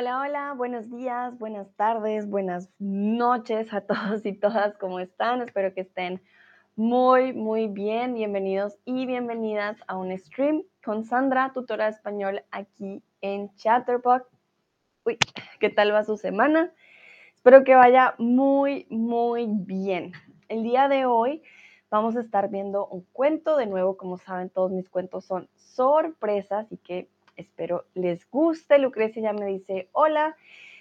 Hola, hola, buenos días, buenas tardes, buenas noches a todos y todas, ¿cómo están? Espero que estén muy, muy bien. Bienvenidos y bienvenidas a un stream con Sandra, tutora de español aquí en Chatterbox. Uy, ¿qué tal va su semana? Espero que vaya muy, muy bien. El día de hoy vamos a estar viendo un cuento. De nuevo, como saben, todos mis cuentos son sorpresas y que Espero les guste. Lucrecia ya me dice, hola,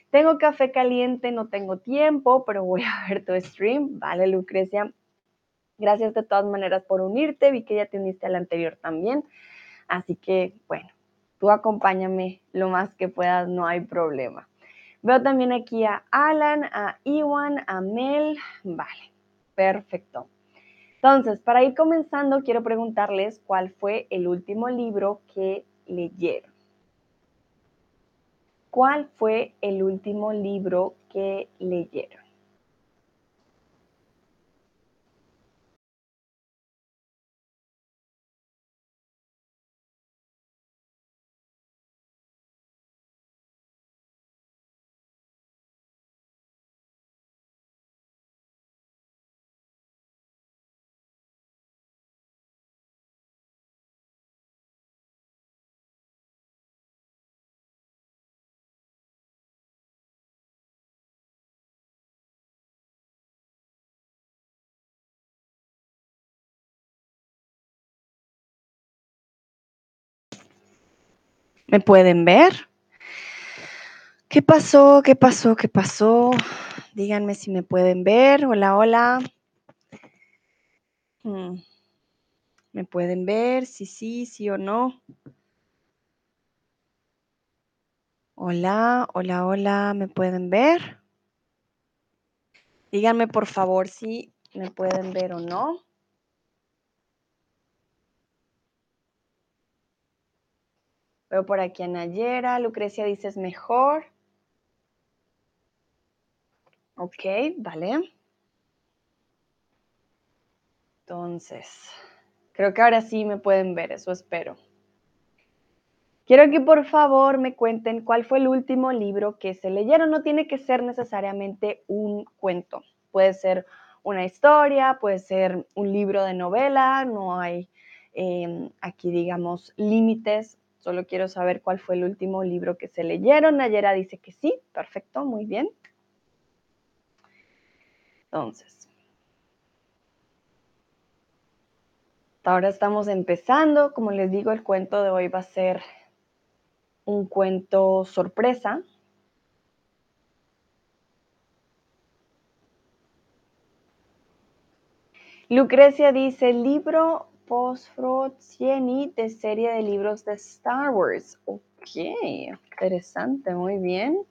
tengo café caliente, no tengo tiempo, pero voy a ver tu stream. Vale, Lucrecia. Gracias de todas maneras por unirte. Vi que ya te uniste al anterior también. Así que, bueno, tú acompáñame lo más que puedas, no hay problema. Veo también aquí a Alan, a Iwan, a Mel. Vale, perfecto. Entonces, para ir comenzando, quiero preguntarles cuál fue el último libro que leyeron. ¿Cuál fue el último libro que leyeron? ¿Me pueden ver? ¿Qué pasó? ¿Qué pasó? ¿Qué pasó? Díganme si me pueden ver. Hola, hola. Hmm. ¿Me pueden ver? Sí, sí, sí o no. Hola, hola, hola. ¿Me pueden ver? Díganme por favor si me pueden ver o no. Veo por aquí a Nayera. Lucrecia dice es mejor. Ok, vale. Entonces, creo que ahora sí me pueden ver, eso espero. Quiero que por favor me cuenten cuál fue el último libro que se leyeron. No tiene que ser necesariamente un cuento. Puede ser una historia, puede ser un libro de novela. No hay em, aquí, digamos, límites Solo quiero saber cuál fue el último libro que se leyeron. Nayera dice que sí, perfecto, muy bien. Entonces, ahora estamos empezando. Como les digo, el cuento de hoy va a ser un cuento sorpresa. Lucrecia dice, libro Tieni de serie de libros de Star Wars. Ok, interesante, muy bien.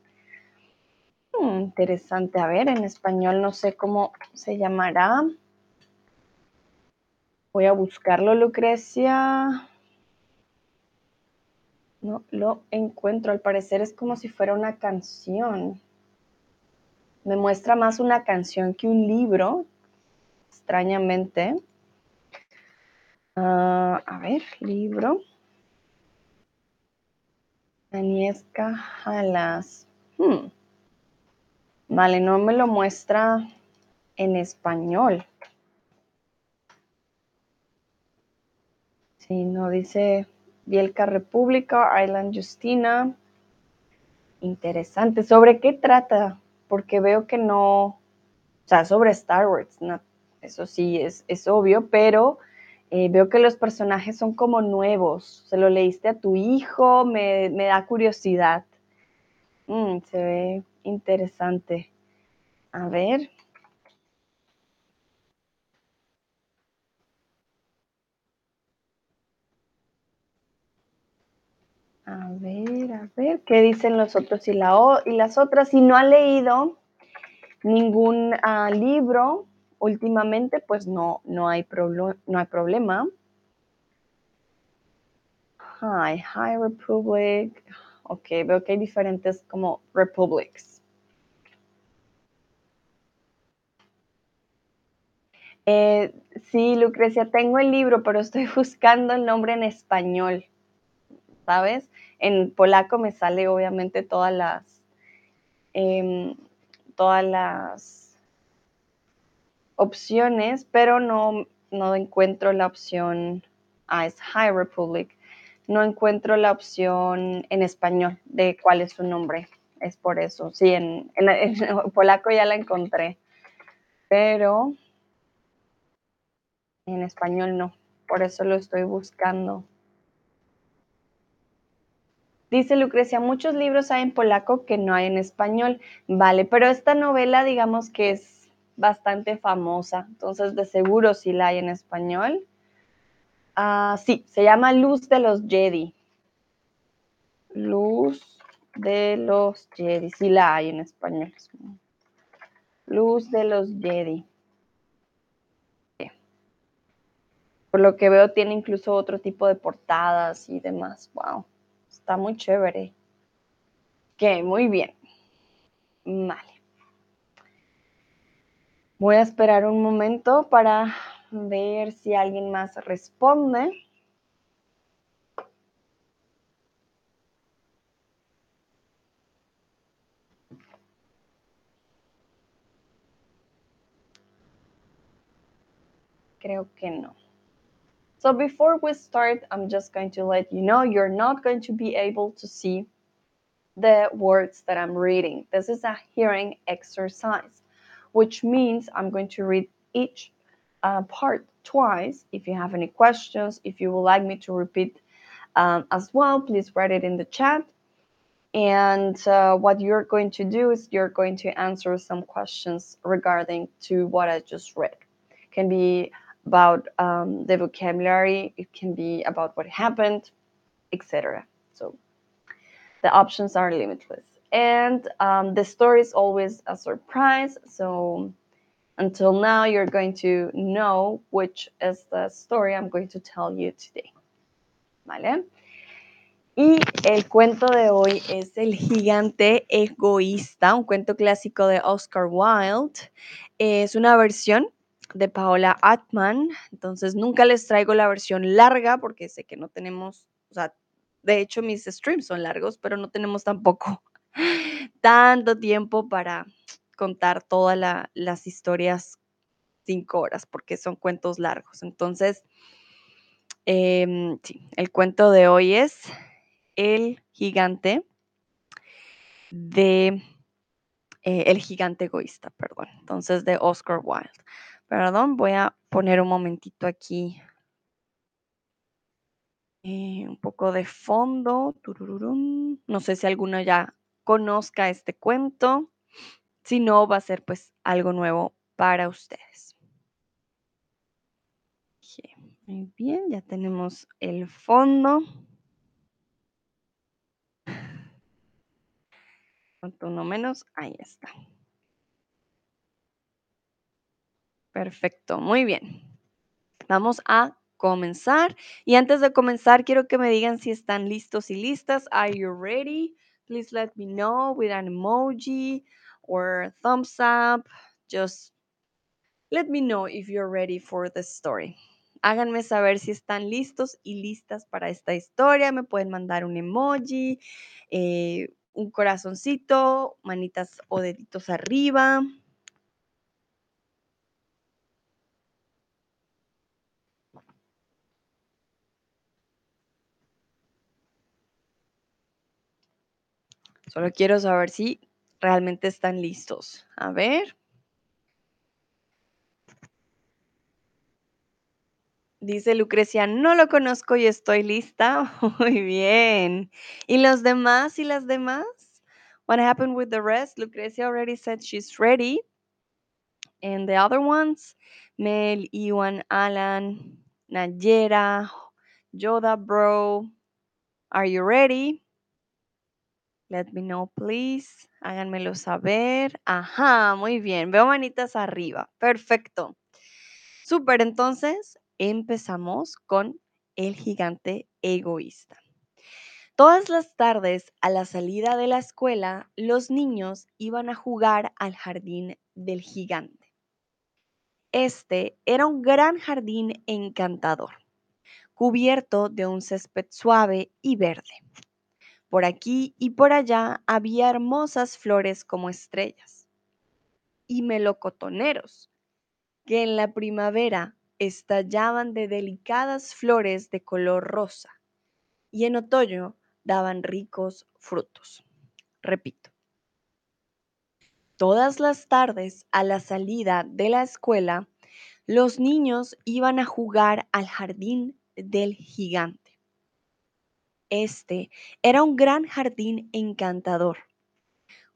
Hmm, interesante, a ver, en español no sé cómo se llamará. Voy a buscarlo, Lucrecia. No lo encuentro, al parecer es como si fuera una canción. Me muestra más una canción que un libro, extrañamente. Ah, a ver, libro. Aniesca Jalas. Hmm. Vale, no me lo muestra en español. Sí, no dice Bielka República, Island Justina. Interesante. ¿Sobre qué trata? Porque veo que no, o sea, sobre Star Wars, eso sí es, es obvio, pero eh, veo que los personajes son como nuevos. ¿Se lo leíste a tu hijo? Me, da curiosidad. Mm, se ve interesante. A ver. A ver, a ver, ¿qué dicen los otros y las otras? Si no ha leído ningún ah, libro últimamente, pues no, no, hay no hay problema. Hi, High Republic. Ok, veo que hay diferentes como republics. Eh, sí, Lucrecia, tengo el libro, pero estoy buscando el nombre en español, ¿sabes? En polaco me sale obviamente todas las, em, todas las opciones, pero no, no encuentro la opción, ah, es High Republic, no encuentro la opción en español de cuál es su nombre. Es por eso. Sí, en, en polaco ya la encontré, pero en español no. Por eso lo estoy buscando. Dice Lucrecia, muchos libros hay en polaco que no hay en español. Vale, pero esta novela digamos que es bastante famosa, entonces de seguro sí la hay en español. Ah, sí, se llama Luz de los Jedi. Luz de los Jedi, sí la hay en español. Luz de los Jedi. Por lo que veo tiene incluso otro tipo de portadas y demás. Wow. Está muy chévere. Ok, muy bien. Vale. Voy a esperar un momento para ver si alguien más responde. Creo que no. So before we start, I'm just going to let you know you're not going to be able to see the words that I'm reading. This is a hearing exercise, which means I'm going to read each uh, part twice. If you have any questions, if you would like me to repeat um, as well, please write it in the chat. And uh, what you're going to do is you're going to answer some questions regarding to what I just read. Can be about um, the vocabulary, it can be about what happened, etc. So the options are limitless. And um, the story is always a surprise. So until now, you're going to know which is the story I'm going to tell you today. ¿Vale? Y el cuento de hoy es El gigante egoísta, un cuento clásico de Oscar Wilde. Es una versión de Paola Atman. Entonces nunca les traigo la versión larga porque sé que no tenemos, o sea, de hecho mis streams son largos, pero no tenemos tampoco tanto tiempo para contar todas las historias cinco horas porque son cuentos largos. Entonces, em, el cuento de hoy es El gigante de... Eh, el gigante egoísta, perdón. Entonces, de Oscar Wilde. Perdón, voy a poner un momentito aquí eh, un poco de fondo. No sé si alguno ya conozca este cuento. Si no, va a ser pues algo nuevo para ustedes. Muy bien, ya tenemos el fondo. Uno menos, ahí está. Perfecto, muy bien. Vamos a comenzar. Y antes de comenzar, quiero que me digan si están listos y listas. Are you ready? Please let me know with an emoji or thumbs up. Just let me know if you're ready for the story. Háganme saber si están listos y listas para esta historia. Me pueden mandar un emoji, eh, un corazoncito, manitas o deditos arriba. Solo quiero saber si realmente están listos. A ver. Dice Lucrecia, no lo conozco y estoy lista. Muy bien. ¿Y los demás y las demás? What happened with the rest? Lucrecia already said she's ready. And the other ones? Mel, Iwan, Alan, Nayera, Yoda Bro. Are you ready? Let me know, please. Háganmelo saber. Ajá, muy bien. Veo manitas arriba. Perfecto. Súper, entonces empezamos con el gigante egoísta. Todas las tardes, a la salida de la escuela, los niños iban a jugar al jardín del gigante. Este era un gran jardín encantador, cubierto de un césped suave y verde. Por aquí y por allá había hermosas flores como estrellas y melocotoneros que en la primavera estallaban de delicadas flores de color rosa y en otoño daban ricos frutos. Repito, todas las tardes a la salida de la escuela, los niños iban a jugar al jardín del gigante. Este era un gran jardín encantador,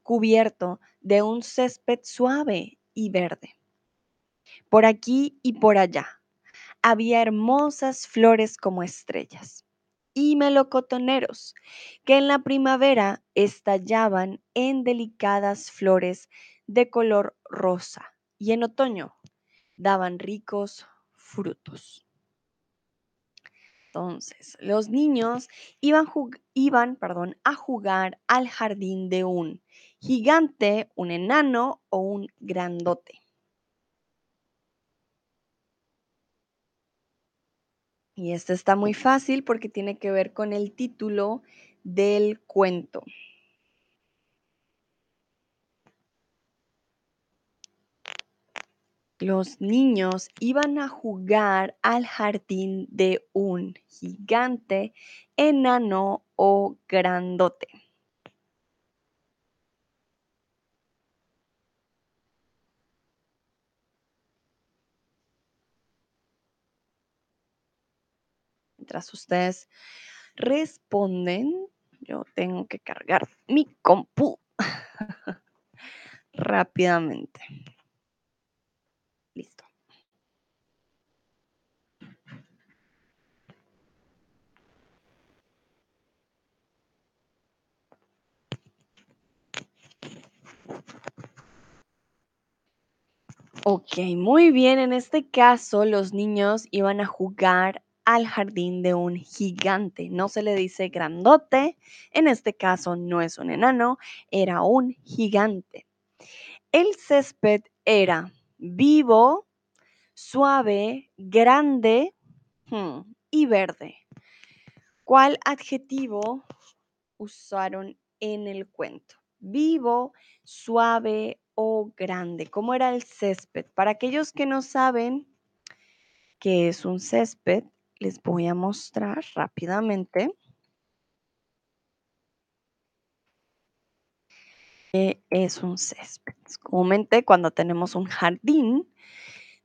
cubierto de un césped suave y verde. Por aquí y por allá había hermosas flores como estrellas y melocotoneros que en la primavera estallaban en delicadas flores de color rosa y en otoño daban ricos frutos. Entonces, los niños iban, iban perdón, a jugar al jardín de un gigante, un enano o un grandote. Y este está muy fácil porque tiene que ver con el título del cuento. Los niños iban a jugar al jardín de un gigante, enano o grandote. Mientras ustedes responden, yo tengo que cargar mi compu rápidamente. Ok, muy bien. En este caso, los niños iban a jugar al jardín de un gigante. No se le dice grandote. En este caso, no es un enano, era un gigante. El césped era vivo, suave, grande hmm, y verde. ¿Cuál adjetivo usaron en el cuento? Vivo, suave o grande. ¿Cómo era el césped? Para aquellos que no saben qué es un césped, les voy a mostrar rápidamente. ¿Qué es un césped? Comúnmente cuando tenemos un jardín,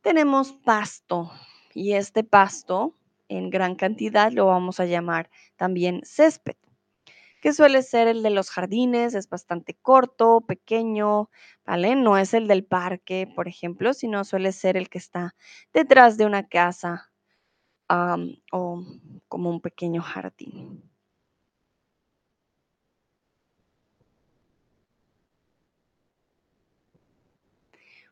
tenemos pasto y este pasto en gran cantidad lo vamos a llamar también césped, que suele ser el de los jardines, es bastante corto, pequeño, ¿vale? No es el del parque, por ejemplo, sino suele ser el que está detrás de una casa o como un pequeño jardín.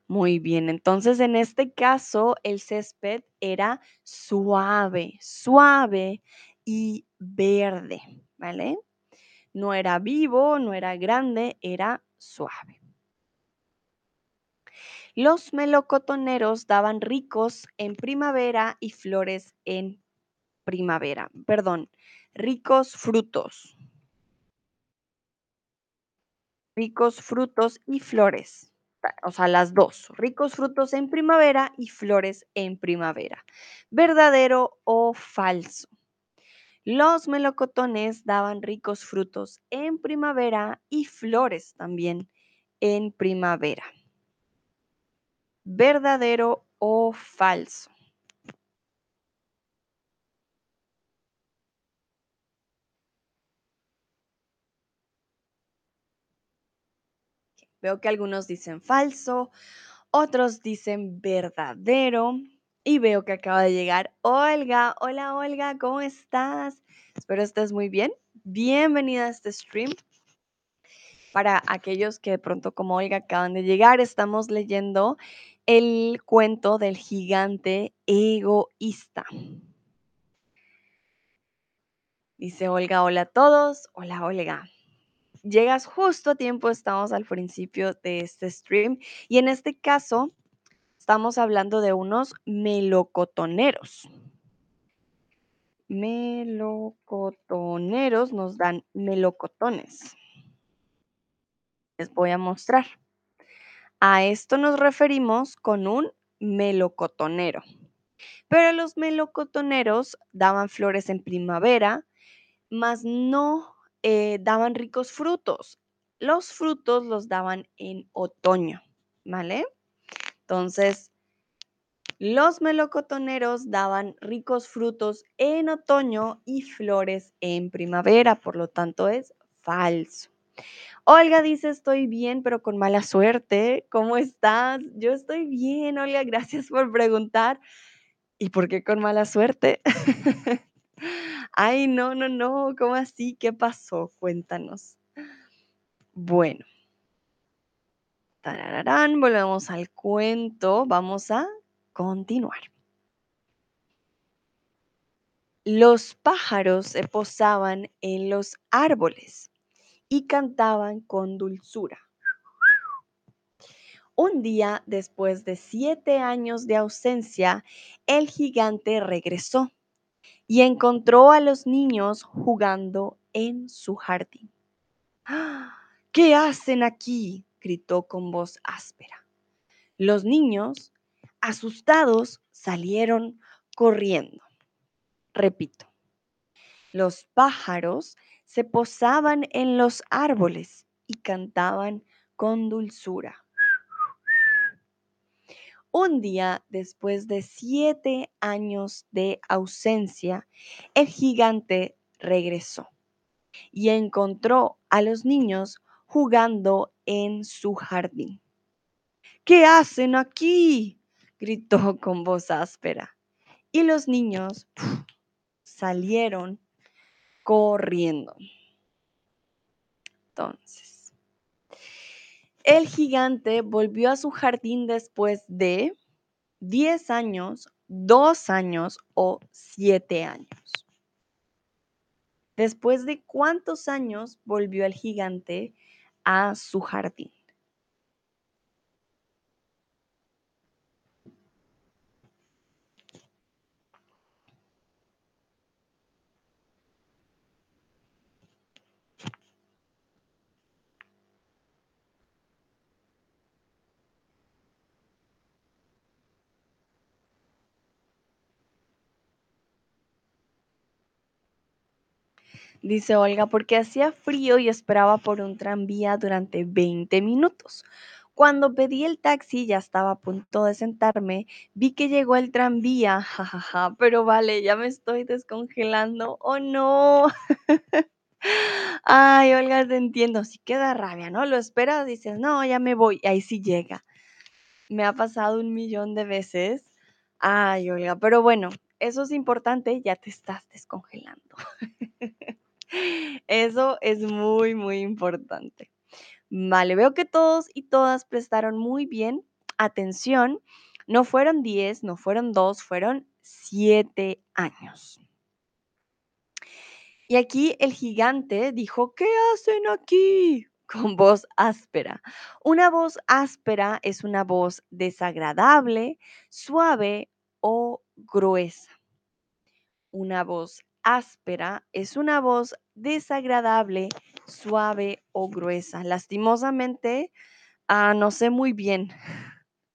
Muy bien, entonces en este caso el césped era suave, suave y verde, ¿vale? No era vivo, no era grande, era suave. Los melocotoneros daban ricos en primavera y flores en primavera, perdón, ricos frutos. Ricos frutos y flores o sea, las dos, ricos frutos en primavera y flores en primavera. ¿Verdadero o falso? Los melocotones daban ricos frutos en primavera y flores también en primavera. ¿Verdadero o falso? Veo que algunos dicen falso, otros dicen verdadero. Y veo que acaba de llegar Olga. Hola Olga, ¿cómo estás? Espero estés muy bien. Bienvenida a este stream. Para aquellos que de pronto como Olga acaban de llegar, estamos leyendo el cuento del gigante egoísta. Dice Olga, hola a todos. Hola Olga llegas justo a tiempo, estamos al principio de este stream y en este caso estamos hablando de unos melocotoneros. melocotoneros nos dan melocotones. Les voy a mostrar. A esto nos referimos con un melocotonero. Pero los melocotoneros daban flores en primavera, mas no eh, daban ricos frutos. Los frutos los daban en otoño, ¿vale? Entonces, los melocotoneros daban ricos frutos en otoño y flores en primavera, por lo tanto es falso. Olga dice, estoy bien, pero con mala suerte. ¿Cómo estás? Yo estoy bien, Olga, gracias por preguntar. ¿Y por qué con mala suerte? Ay, no, no, no, ¿cómo así? ¿Qué pasó? Cuéntanos. Bueno. Volvemos al cuento. Vamos a continuar. Los pájaros se posaban en los árboles y cantaban con dulzura. Un día después de siete años de ausencia, el gigante regresó y encontró a los niños jugando en su jardín. ¡Ah! ¿Qué hacen aquí? Gritó con voz áspera. Los niños, asustados, salieron corriendo. Repito, los pájaros se posaban en los árboles y cantaban con dulzura. Un día después de siete años de ausencia, el gigante regresó y encontró a los niños jugando en su jardín. ¿Qué hacen aquí? gritó con voz áspera. Y los niños salieron corriendo. Entonces, el gigante volvió a su jardín después de 10 años, 2 años o 7 años. ¿Después de cuántos años volvió el gigante a su jardín? Dice Olga, porque hacía frío y esperaba por un tranvía durante 20 minutos. Cuando pedí el taxi, ya estaba a punto de sentarme, vi que llegó el tranvía, jajaja, pero vale, ya me estoy descongelando, oh no. Ay, Olga, te entiendo, sí queda rabia, ¿no? Lo esperas, dices, no, ya me voy, ahí sí llega. Me ha pasado un millón de veces. Ay, Olga, pero bueno, eso es importante, ya te estás descongelando. Eso es muy, muy importante. Vale, veo que todos y todas prestaron muy bien atención. No fueron 10, no fueron 2, fueron 7 años. Y aquí el gigante dijo, ¿qué hacen aquí? Con voz áspera. Una voz áspera es una voz desagradable, suave o gruesa. Una voz áspera es una voz desagradable, suave o gruesa. Lastimosamente, ah, no sé muy bien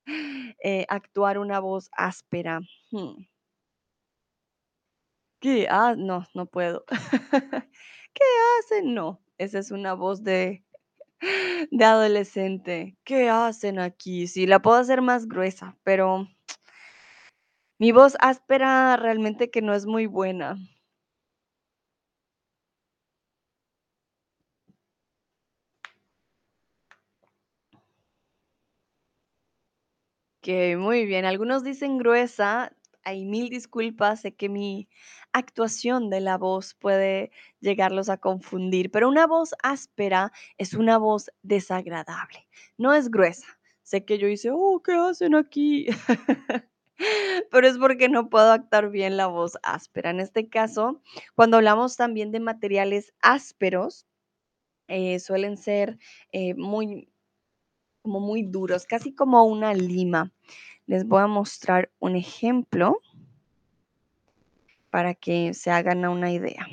eh, actuar una voz áspera. Hmm. ¿Qué? Ah, no, no puedo. ¿Qué hacen? No, esa es una voz de, de adolescente. ¿Qué hacen aquí? Sí, la puedo hacer más gruesa, pero mi voz áspera realmente que no es muy buena. Que muy bien. Algunos dicen gruesa. Hay mil disculpas. Sé que mi actuación de la voz puede llegarlos a confundir, pero una voz áspera es una voz desagradable. No es gruesa. Sé que yo hice, oh, ¿qué hacen aquí? pero es porque no puedo actuar bien la voz áspera. En este caso, cuando hablamos también de materiales ásperos, eh, suelen ser eh, muy como muy duros, casi como una lima. Les voy a mostrar un ejemplo. para que se hagan una idea.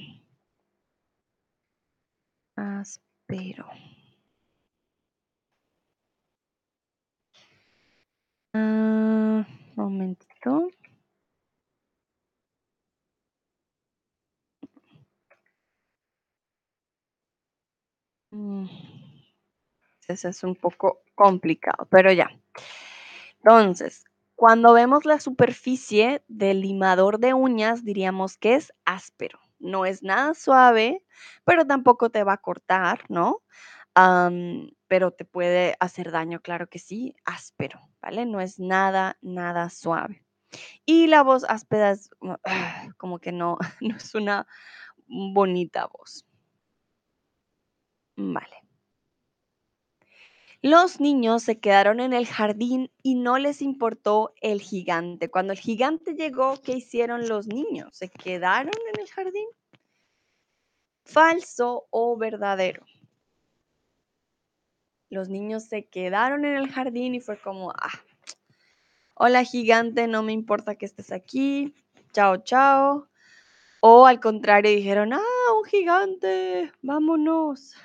Ah, momentito. Mm. Es un poco complicado, pero ya. Entonces, cuando vemos la superficie del limador de uñas, diríamos que es áspero. No es nada suave, pero tampoco te va a cortar, ¿no? Pero te puede hacer daño, claro que sí, áspero, ¿vale? No es nada, nada suave. Y la voz áspera es uh, como que no, no es una bonita voz. Vale. Los niños se quedaron en el jardín y no les importó el gigante. Cuando el gigante llegó, ¿qué hicieron los niños? ¿Se quedaron en el jardín? ¿Falso o verdadero? Los niños se quedaron en el jardín y fue como, ah, hola gigante, no me importa que estés aquí, chao, chao. O al contrario, dijeron, ah, un gigante, vámonos.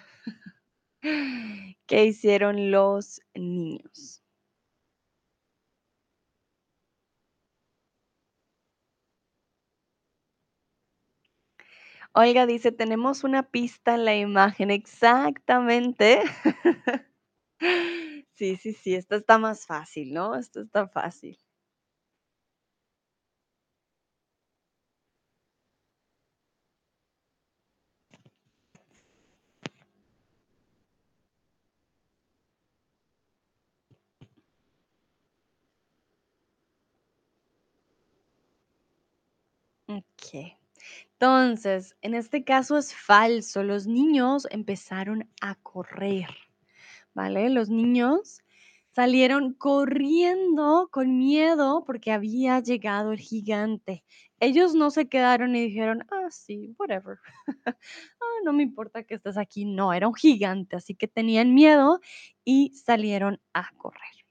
¿Qué hicieron los niños? Olga dice, tenemos una pista en la imagen, exactamente. Sí, sí, sí, esto está más fácil, ¿no? Esto está fácil. Entonces, en este caso es falso. Los niños empezaron a correr, ¿vale? Los niños salieron corriendo con miedo porque había llegado el gigante. Ellos no se quedaron y dijeron, ah, sí, whatever. ah, no me importa que estés aquí. No, era un gigante, así que tenían miedo y salieron a correr.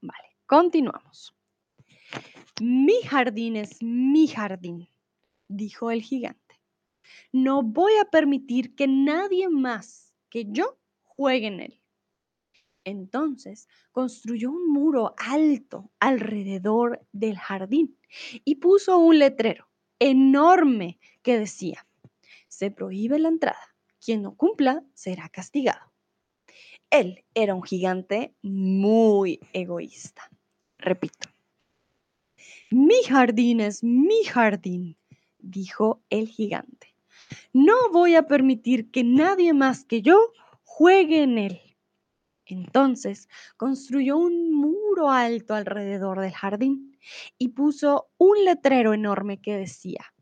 Vale, continuamos. Mi jardín es mi jardín, dijo el gigante. No voy a permitir que nadie más que yo juegue en él. Entonces construyó un muro alto alrededor del jardín y puso un letrero enorme que decía, se prohíbe la entrada. Quien no cumpla será castigado. Él era un gigante muy egoísta. Repito, mi jardín es mi jardín, dijo el gigante. No voy a permitir que nadie más que yo juegue en él. Entonces construyó un muro alto alrededor del jardín y puso un letrero enorme que decía,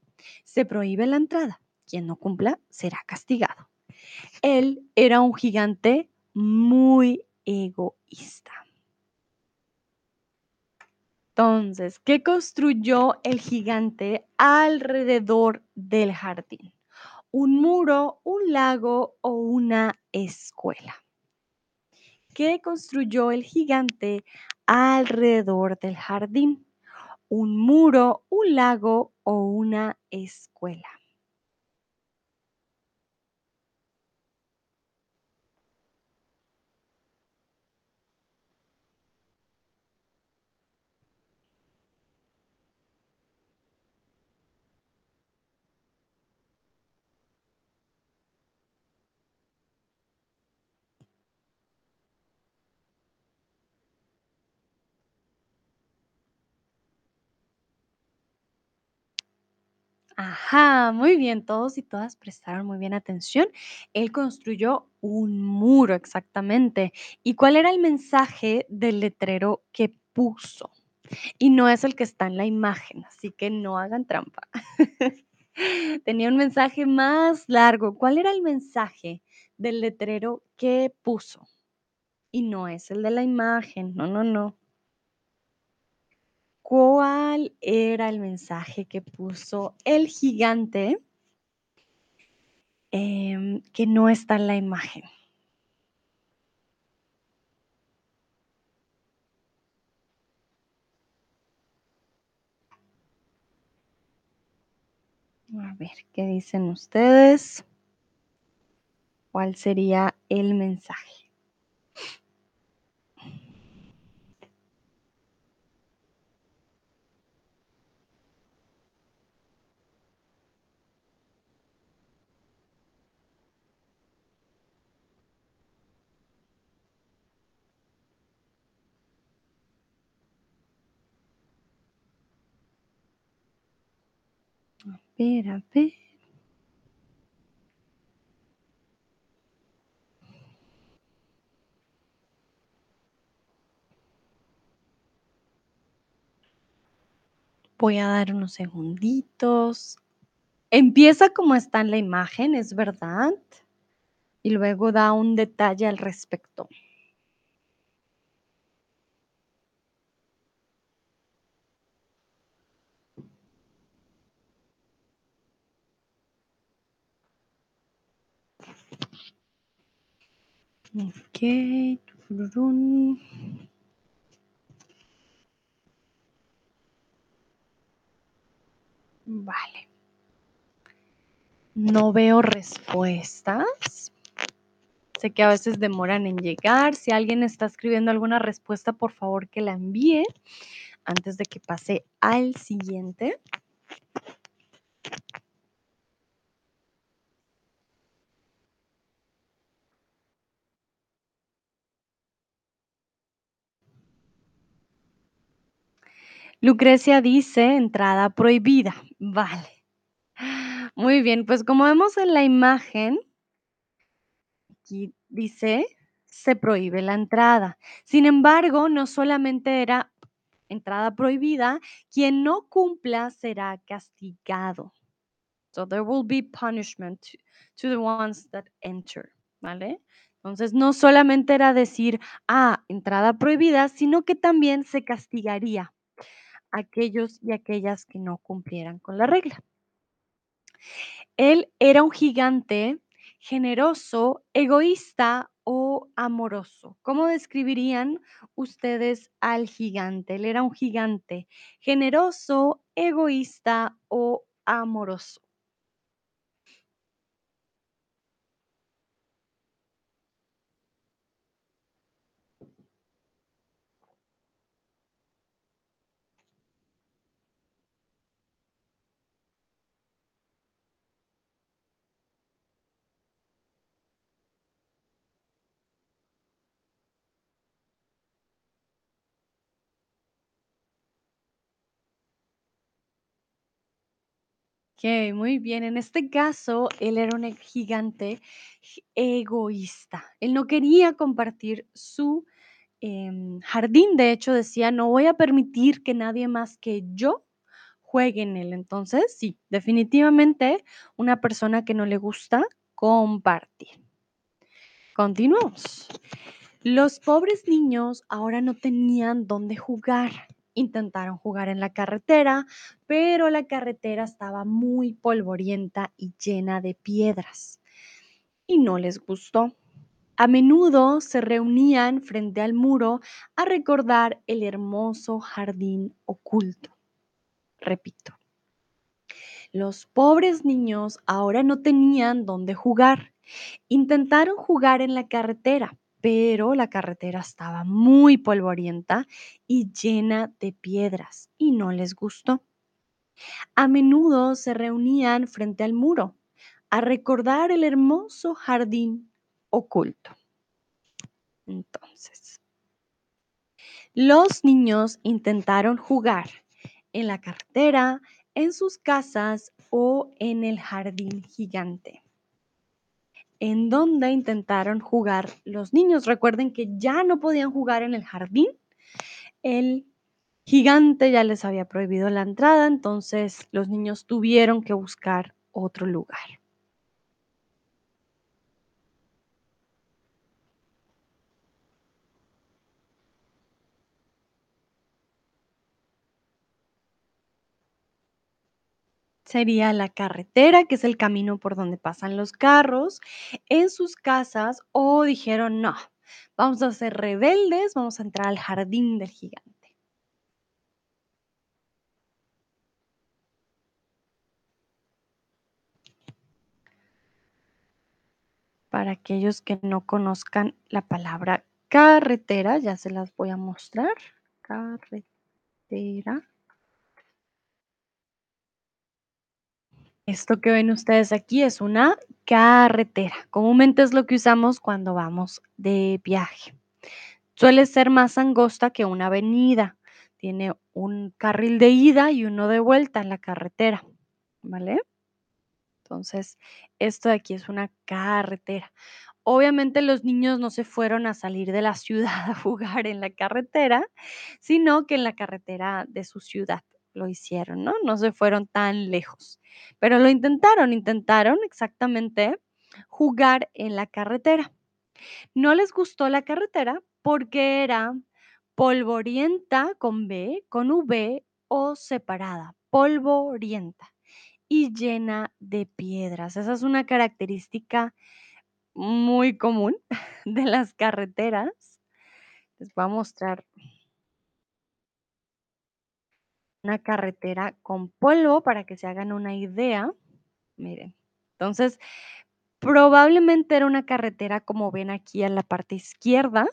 se prohíbe la entrada. Quien no cumpla será castigado. Él era un gigante muy egoísta. Entonces, ¿qué construyó el gigante alrededor del jardín? ¿Un muro, un lago o una escuela? ¿Qué construyó el gigante alrededor del jardín? ¿Un muro, un lago o una escuela? Ajá, muy bien, todos y todas prestaron muy bien atención. Él construyó un muro, exactamente. ¿Y cuál era el mensaje del letrero que puso? Y no es el que está en la imagen, así que no hagan trampa. Tenía un mensaje más largo. ¿Cuál era el mensaje del letrero que puso? Y no es el de la imagen, no, no, no. ¿Cuál era el mensaje que puso el gigante em, que no está en la imagen? A ver, ¿qué dicen ustedes? ¿Cuál sería el mensaje? A ver, a ver. Voy a dar unos segunditos. Empieza como está en la imagen, es verdad. Y luego da un detalle al respecto. Ok. Vale. No veo respuestas. Sé que a veces demoran en llegar. Si alguien está escribiendo alguna respuesta, por favor que la envíe antes de que pase al siguiente. Lucrecia dice entrada prohibida. Vale. Muy bien, pues como vemos en la imagen, aquí dice se prohíbe la entrada. Sin embargo, no solamente era entrada prohibida, quien no cumpla será castigado. So there will be punishment to, the ones that enter, ¿vale? Entonces, no solamente era decir, ah, entrada prohibida, sino que también se castigaría aquellos y aquellas que no cumplieran con la regla. Él era un gigante generoso, egoísta o amoroso. ¿Cómo describirían ustedes al gigante? Él era un gigante generoso, egoísta o amoroso. Ok, muy bien. En este caso, él era un gigante egoísta. Él no quería compartir su em, jardín. De hecho, decía, no voy a permitir que nadie más que yo juegue en él. Entonces, sí, definitivamente una persona que no le gusta compartir. Continuamos. Los pobres niños ahora no tenían dónde jugar. Intentaron jugar en la carretera, pero la carretera estaba muy polvorienta y llena de piedras y no les gustó. A menudo se reunían frente al muro a recordar el hermoso jardín oculto. Repito, los pobres niños ahora no tenían dónde jugar. Intentaron jugar en la carretera, pero la carretera estaba muy polvorienta y llena de piedras y no les gustó. A menudo se reunían frente al muro a recordar el hermoso jardín oculto. Entonces, los niños intentaron jugar en la carretera, en sus casas o en el jardín gigante en donde intentaron jugar los niños. Recuerden que ya no podían jugar en el jardín. El gigante ya les había prohibido la entrada, entonces los niños tuvieron que buscar otro lugar. sería la carretera, que es el camino por donde pasan los carros, en sus casas o dijeron, no, vamos a ser rebeldes, vamos a entrar al jardín del gigante. Para aquellos que no conozcan la palabra carretera, ya se las voy a mostrar. Carretera. Esto que ven ustedes aquí es una carretera. Comúnmente es lo que usamos cuando vamos de viaje. Suele ser más angosta que una avenida. Tiene un carril de ida y uno de vuelta en la carretera, ¿vale? Entonces, esto de aquí es una carretera. Obviamente los niños no se fueron a salir de la ciudad a jugar en la carretera, sino que en la carretera de su ciudad lo hicieron, ¿no? No se fueron tan lejos, pero lo intentaron, intentaron exactamente jugar en la carretera. No les gustó la carretera porque era polvorienta con B, con V o separada, polvorienta y llena de piedras. Esa es una característica muy común de las carreteras. Les voy a mostrar una carretera con polvo para que se hagan una idea. Miren, entonces probablemente era una carretera como ven aquí en la parte izquierda,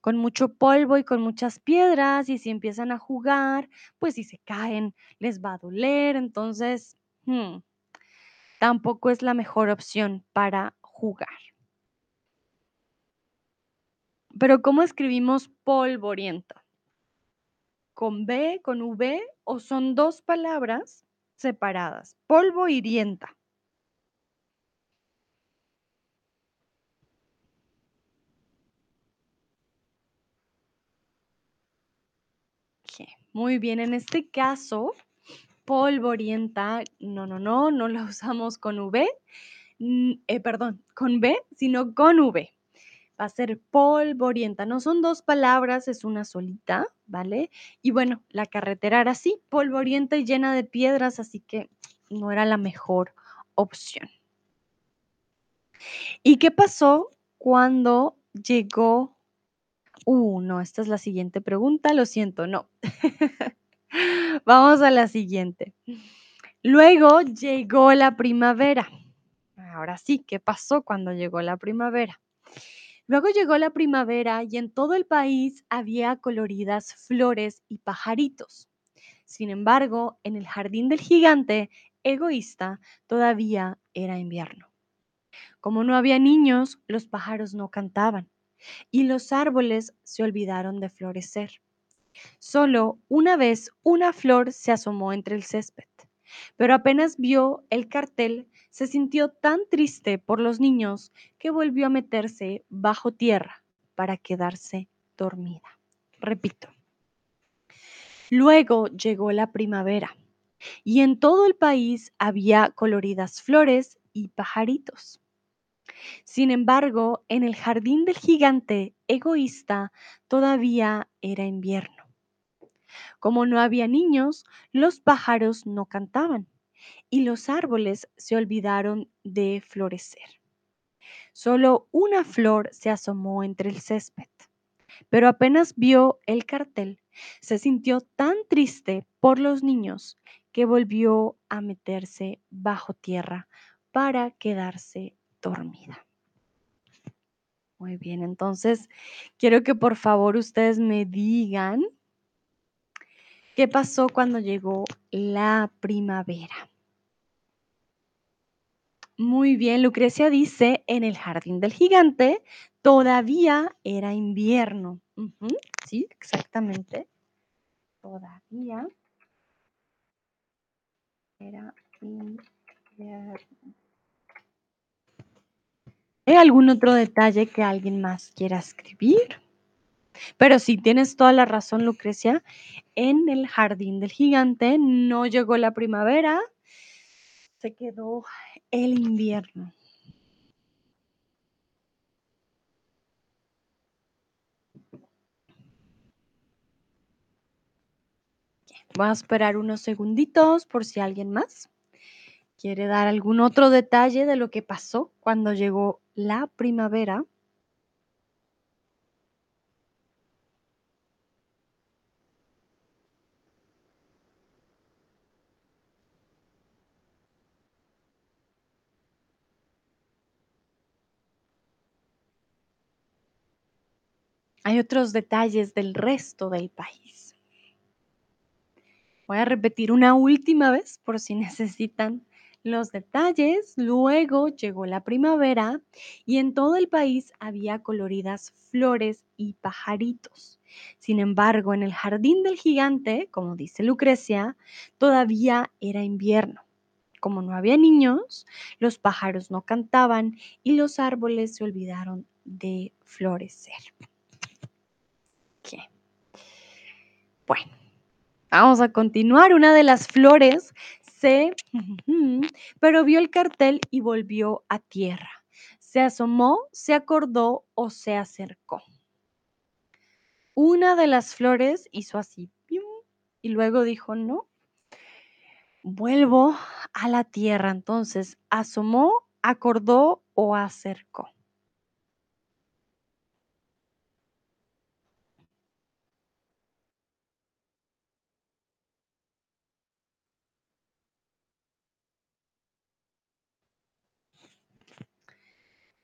con mucho polvo y con muchas piedras y si empiezan a jugar, pues si se caen les va a doler, entonces hmm, tampoco es la mejor opción para jugar. Pero ¿cómo escribimos polvorienta? ¿Con B, con V o son dos palabras separadas? Polvo y rienta. Muy bien, en este caso, polvorienta, no, no, no, no la usamos con V, eh, perdón, con B, sino con V va a ser polvorienta. No son dos palabras, es una solita, ¿vale? Y bueno, la carretera era así, polvorienta y llena de piedras, así que no era la mejor opción. ¿Y qué pasó cuando llegó? Uh, no, esta es la siguiente pregunta, lo siento, no. Vamos a la siguiente. Luego llegó la primavera. Ahora sí, ¿qué pasó cuando llegó la primavera? Luego llegó la primavera y en todo el país había coloridas flores y pajaritos. Sin embargo, en el jardín del gigante egoísta todavía era invierno. Como no había niños, los pájaros no cantaban y los árboles se olvidaron de florecer. Solo una vez una flor se asomó entre el césped, pero apenas vio el cartel se sintió tan triste por los niños que volvió a meterse bajo tierra para quedarse dormida. Repito. Luego llegó la primavera y en todo el país había coloridas flores y pajaritos. Sin embargo, en el jardín del gigante egoísta todavía era invierno. Como no había niños, los pájaros no cantaban y los árboles se olvidaron de florecer. Solo una flor se asomó entre el césped, pero apenas vio el cartel, se sintió tan triste por los niños que volvió a meterse bajo tierra para quedarse dormida. Muy bien, entonces quiero que por favor ustedes me digan qué pasó cuando llegó la primavera. Muy bien, Lucrecia dice, en el jardín del gigante todavía era invierno. sí, exactamente. Todavía era invierno. ¿Hay algún otro detalle que alguien más quiera escribir? Pero sí, tienes toda la razón, Lucrecia. En el jardín del gigante no llegó la primavera, se quedó el invierno. Voy a esperar unos segunditos por si alguien más quiere dar algún otro detalle de lo que pasó cuando llegó la primavera. Hay otros detalles del resto del país. Voy a repetir una última vez por si necesitan los detalles. Luego llegó la primavera y en todo el país había coloridas flores y pajaritos. Sin embargo, en el jardín del gigante, como dice Lucrecia, todavía era invierno. Como no había niños, los pájaros no cantaban y los árboles se olvidaron de florecer. Bueno, vamos a continuar. Una de las flores se, pero vio el cartel y volvió a tierra. Se asomó, se acordó o se acercó. Una de las flores hizo así, y luego dijo, no, vuelvo a la tierra. Entonces, asomó, acordó o acercó.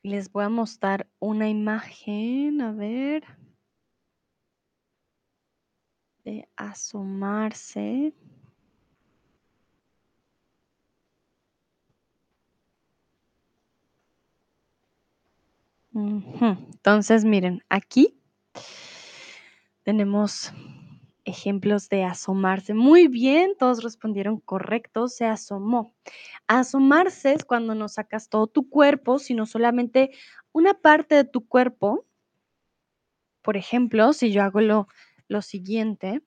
Les voy a mostrar una imagen, a ver. De asomarse. Entonces, miren, aquí tenemos ejemplos de asomarse. Muy bien, todos respondieron correcto, se asomó. Asomarse es cuando no sacas todo tu cuerpo, sino solamente una parte de tu cuerpo. Por ejemplo, si yo hago lo, lo siguiente,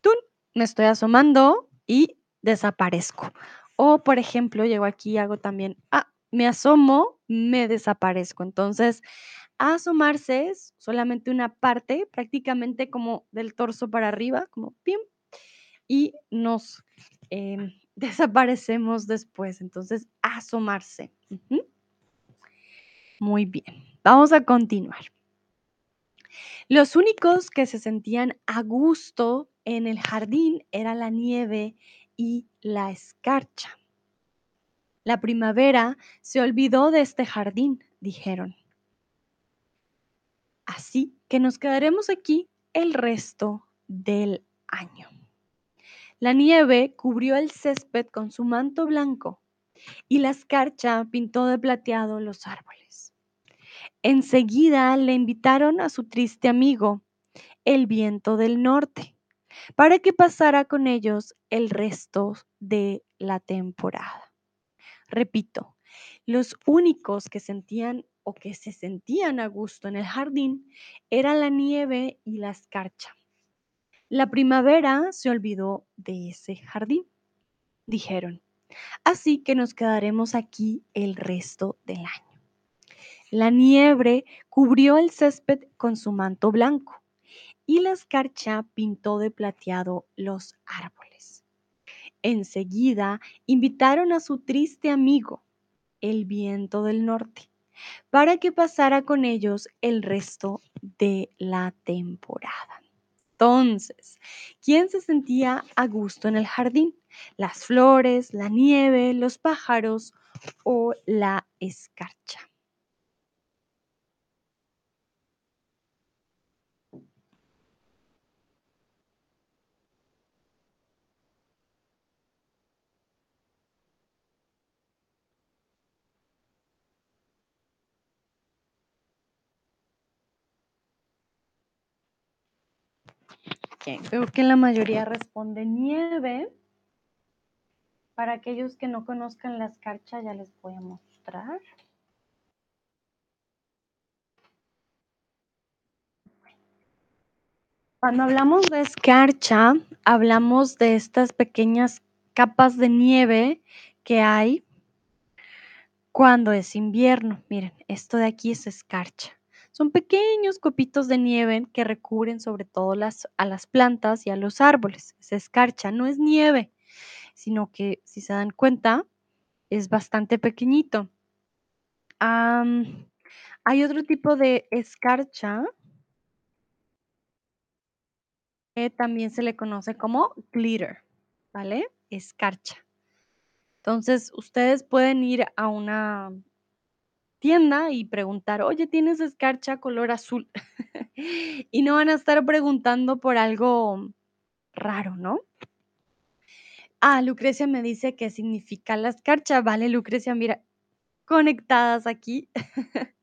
¡tun! me estoy asomando y desaparezco. O, por ejemplo, llego aquí y hago también, ah, me asomo, me desaparezco. Entonces, asomarse es solamente una parte, prácticamente como del torso para arriba, como pim, y nos em, desaparecemos después. Entonces, asomarse. Muy bien, vamos a continuar. Los únicos que se sentían a gusto en el jardín era la nieve y la escarcha. La primavera se olvidó de este jardín, dijeron. Así que nos quedaremos aquí el resto del año. La nieve cubrió el césped con su manto blanco y la escarcha pintó de plateado los árboles. Enseguida le invitaron a su triste amigo, el viento del norte, para que pasara con ellos el resto de la temporada. Repito, los únicos que sentían o que se sentían a gusto en el jardín era la nieve y la escarcha. La primavera se olvidó de ese jardín, dijeron. Así que nos quedaremos aquí el resto del año. La nieve cubrió el césped con su manto blanco y la escarcha pintó de plateado los árboles. Enseguida invitaron a su triste amigo, el viento del norte, para que pasara con ellos el resto de la temporada. Entonces, ¿quién se sentía a gusto en el jardín? ¿Las flores, la nieve, los pájaros o la escarcha? Veo que la mayoría responde nieve. Para aquellos que no conozcan la escarcha, ya les voy a mostrar. Cuando hablamos de escarcha, hablamos de estas pequeñas capas de nieve que hay cuando es invierno. Miren, esto de aquí es escarcha. Son pequeños copitos de nieve que recubren sobre todo a las plantas y a los árboles. Es escarcha, no es nieve, sino que si se dan cuenta, es bastante pequeñito. hay otro tipo de escarcha que también se le conoce como glitter, ¿vale? Escarcha. Entonces, ustedes pueden ir a una tienda y preguntar, oye, ¿tienes escarcha color azul? y no van a estar preguntando por algo raro, ¿no? Ah, Lucrecia me dice qué significa la escarcha. Vale, Lucrecia, mira, conectadas aquí.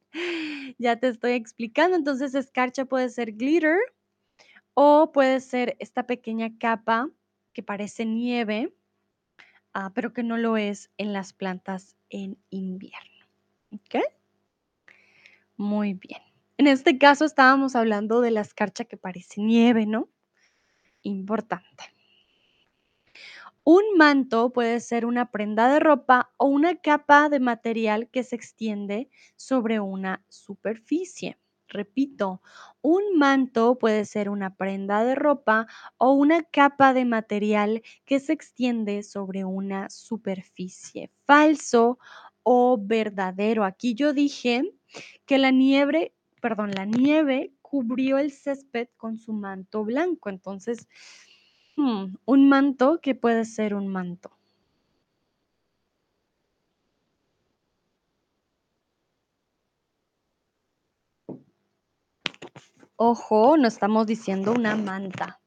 ya te estoy explicando. Entonces, escarcha puede ser glitter o puede ser esta pequeña capa que parece nieve, ah, pero que no lo es en las plantas en invierno. ¿Ok? Muy bien. En este caso estábamos hablando de la escarcha que parece nieve, ¿no? Importante. Un manto puede ser una prenda de ropa o una capa de material que se extiende sobre una superficie. Repito, un manto puede ser una prenda de ropa o una capa de material que se extiende sobre una superficie. Falso o verdadero. Aquí yo dije que la nieve, perdón, la nieve cubrió el césped con su manto blanco. Entonces, hmm, un manto, ¿qué puede ser un manto? Ojo, no estamos diciendo una manta.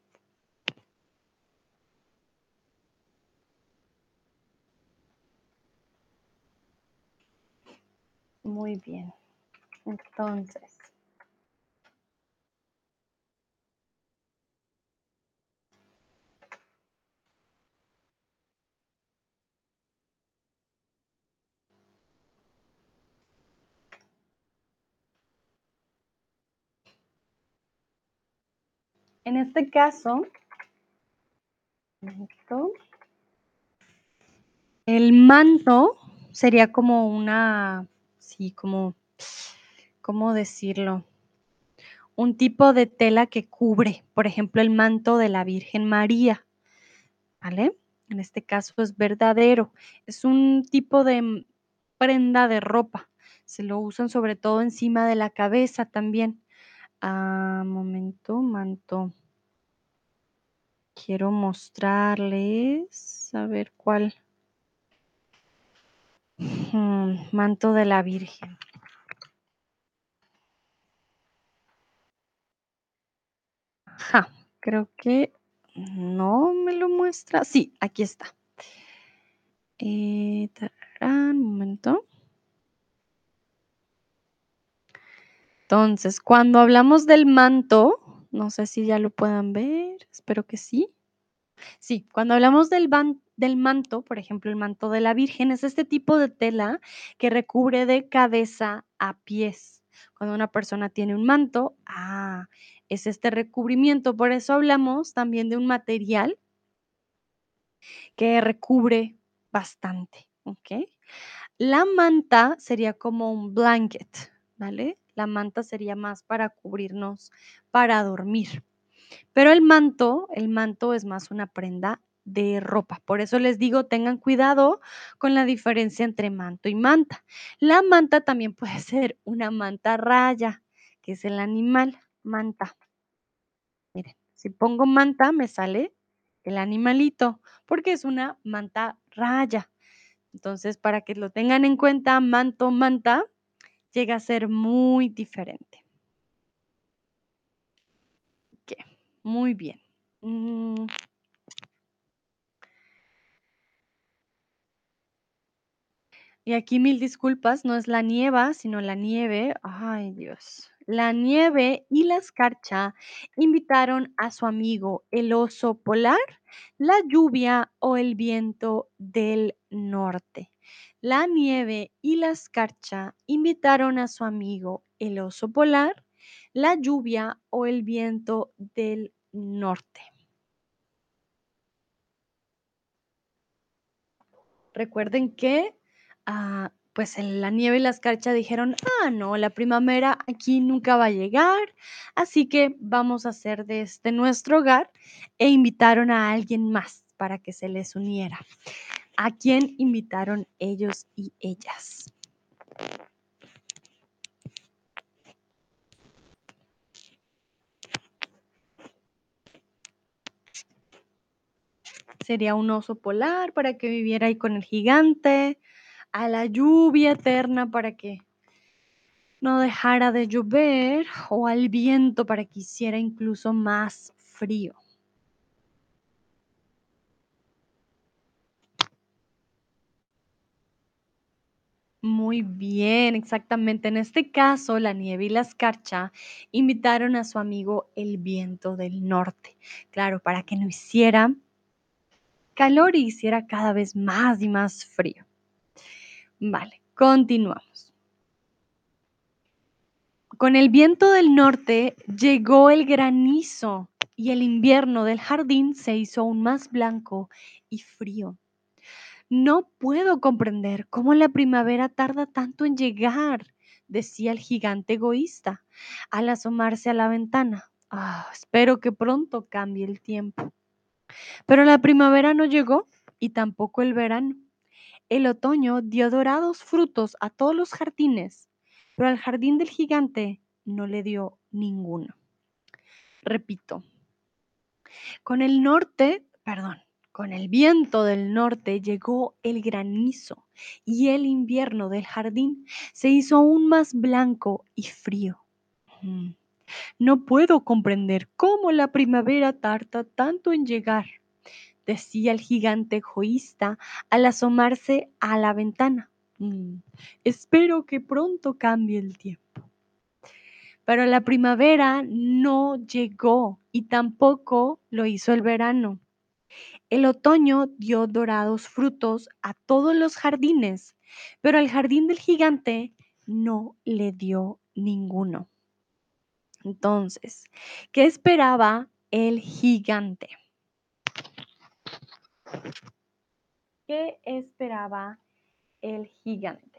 Muy bien. Entonces, en este caso, el manto sería como una, sí, como, ¿cómo decirlo? Un tipo de tela que cubre, por ejemplo, el manto de la Virgen María, ¿vale? En este caso es verdadero. Es un tipo de prenda de ropa. Se lo usan sobre todo encima de la cabeza también. Ah, momento, manto. Quiero mostrarles, a ver cuál. Hmm, manto de la Virgen. Creo que no me lo muestra. Sí, aquí está. Eh, tararán, momento. Entonces, cuando hablamos del manto, no sé si ya lo puedan ver, espero que sí. Sí, cuando hablamos del, del manto, por ejemplo, el manto de la Virgen, es este tipo de tela que recubre de cabeza a pies. Cuando una persona tiene un manto, ah, es este recubrimiento. Por eso hablamos también de un material que recubre bastante, ¿ok? La manta sería como un blanket, ¿vale? La manta sería más para cubrirnos, para dormir. Pero el manto, el manto es más una prenda de ropa. Por eso les digo, tengan cuidado con la diferencia entre manto y manta. La manta también puede ser una manta raya, que es el animal manta. Miren, si pongo manta me sale el animalito, porque es una manta raya. Entonces, para que lo tengan en cuenta, manto, manta, llega a ser muy diferente. Muy bien. Mm. Y aquí mil disculpas, no es la nieva, sino la nieve. Ay, Dios. La nieve y la escarcha invitaron a su amigo el oso polar, la lluvia o el viento del norte. La nieve y la escarcha invitaron a su amigo el oso polar, la lluvia o el viento del norte. Recuerden que ah, pues la nieve y la escarcha dijeron, ah, no, la primavera aquí nunca va a llegar, así que vamos a hacer de este nuestro hogar e invitaron a alguien más para que se les uniera. ¿A quién invitaron ellos y ellas? Sería un oso polar para que viviera ahí con el gigante, a la lluvia eterna para que no dejara de llover o al viento para que hiciera incluso más frío. Muy bien, exactamente. En este caso, la nieve y la escarcha invitaron a su amigo el viento del norte, claro, para que no hiciera calor y hiciera cada vez más y más frío. Vale, continuamos. Con el viento del norte llegó el granizo y el invierno del jardín se hizo aún más blanco y frío. No puedo comprender cómo la primavera tarda tanto en llegar, decía el gigante egoísta al asomarse a la ventana. Ah, espero que pronto cambie el tiempo. Pero la primavera no llegó y tampoco el verano. El otoño dio dorados frutos a todos los jardines, pero al jardín del gigante no le dio ninguno. Repito, con el norte, perdón, con el viento del norte llegó el granizo y el invierno del jardín se hizo aún más blanco y frío. Mm, no puedo comprender cómo la primavera tarda tanto en llegar, decía el gigante egoísta al asomarse a la ventana. Mm, espero que pronto cambie el tiempo. Pero la primavera no llegó y tampoco lo hizo el verano. El otoño dio dorados frutos a todos los jardines, pero al jardín del gigante no le dio ninguno. Entonces, ¿qué esperaba el gigante? ¿Qué esperaba el gigante?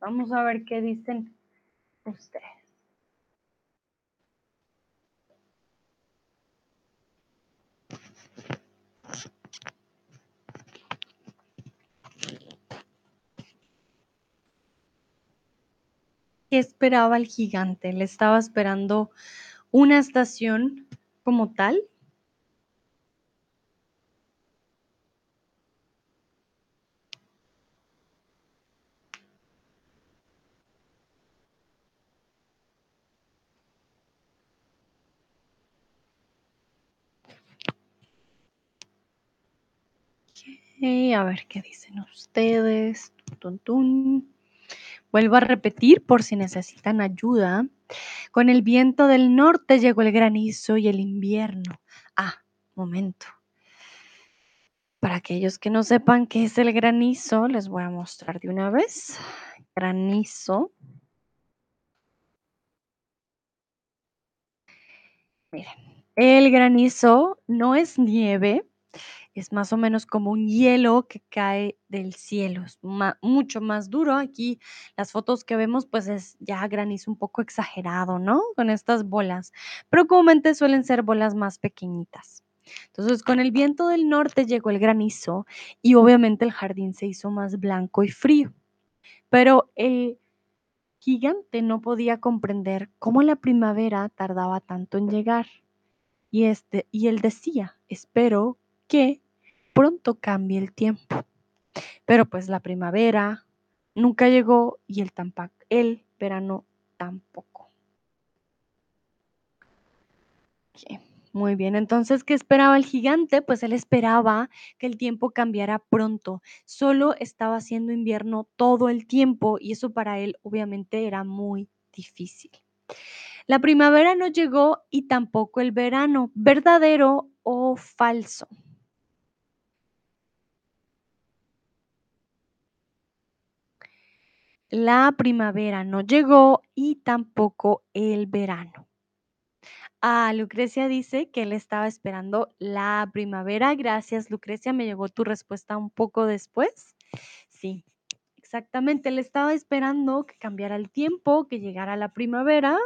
Vamos a ver qué dicen ustedes. ¿Qué esperaba el gigante? ¿Le estaba esperando una estación como tal? A ver qué dicen ustedes. Vuelvo a repetir por si necesitan ayuda. Con el viento del norte llegó el granizo y el invierno. Ah, momento. Para aquellos que no sepan qué es el granizo, les voy a mostrar de una vez. Granizo. Miren, el granizo no es nieve, es más o menos como un hielo que cae del cielo, es mucho más duro. Aquí las fotos que vemos pues es ya granizo un poco exagerado, ¿no? Con estas bolas, pero comúnmente suelen ser bolas más pequeñitas. Entonces con el viento del norte llegó el granizo y obviamente el jardín se hizo más blanco y frío. Pero el gigante no podía comprender cómo la primavera tardaba tanto en llegar. Y, este, y él decía, espero que pronto cambie el tiempo. Pero pues la primavera nunca llegó y el, el verano tampoco. Muy bien, entonces, ¿qué esperaba el gigante? Pues él esperaba que el tiempo cambiara pronto. Solo estaba haciendo invierno todo el tiempo y eso para él obviamente era muy difícil. La primavera no llegó y tampoco el verano, verdadero o falso. La primavera no llegó y tampoco el verano. Ah, Lucrecia dice que él estaba esperando la primavera. Gracias, Lucrecia. Me llegó tu respuesta un poco después. Sí, exactamente, él estaba esperando que cambiara el tiempo, que llegara la primavera.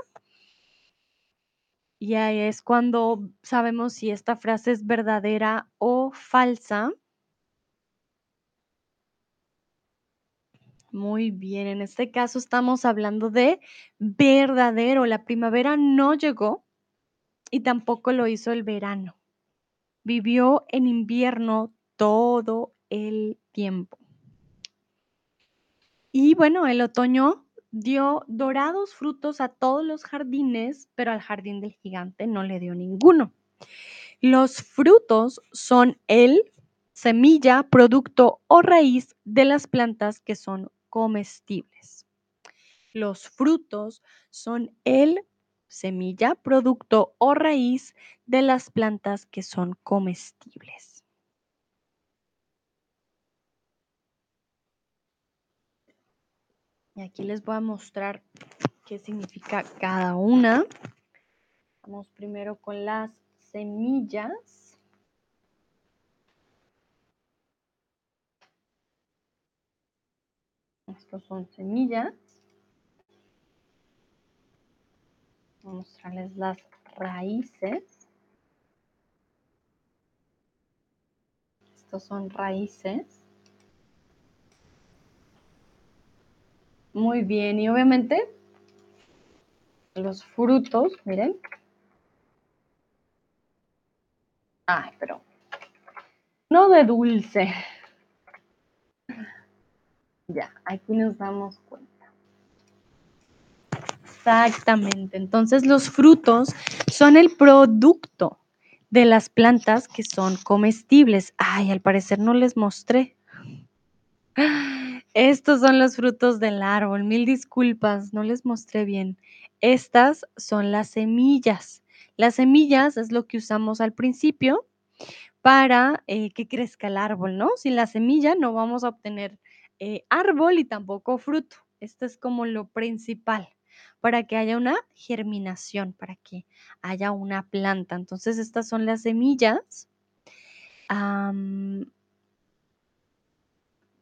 Y ahí es cuando sabemos si esta frase es verdadera o falsa. Muy bien, en este caso estamos hablando de verdadero. La primavera no llegó y tampoco lo hizo el verano. Vivió en invierno todo el tiempo. Y bueno, el otoño dio dorados frutos a todos los jardines, pero al jardín del gigante no le dio ninguno. Los frutos son el semilla, producto o raíz de las plantas que son comestibles. Los frutos son el semilla, producto o raíz de las plantas que son comestibles. Y aquí les voy a mostrar qué significa cada una. Vamos primero con las semillas. Estos son semillas. Voy a mostrarles las raíces. Estos son raíces. Muy bien, y obviamente los frutos, miren. Ay, pero no de dulce. Ya, aquí nos damos cuenta. Exactamente. Entonces los frutos son el producto de las plantas que son comestibles. Ay, al parecer no les mostré. Estos son los frutos del árbol. Mil disculpas, no les mostré bien. Estas son las semillas. Las semillas es lo que usamos al principio para eh, que crezca el árbol, ¿no? Sin la semilla no vamos a obtener eh, árbol y tampoco fruto. Esto es como lo principal para que haya una germinación, para que haya una planta. Entonces, estas son las semillas.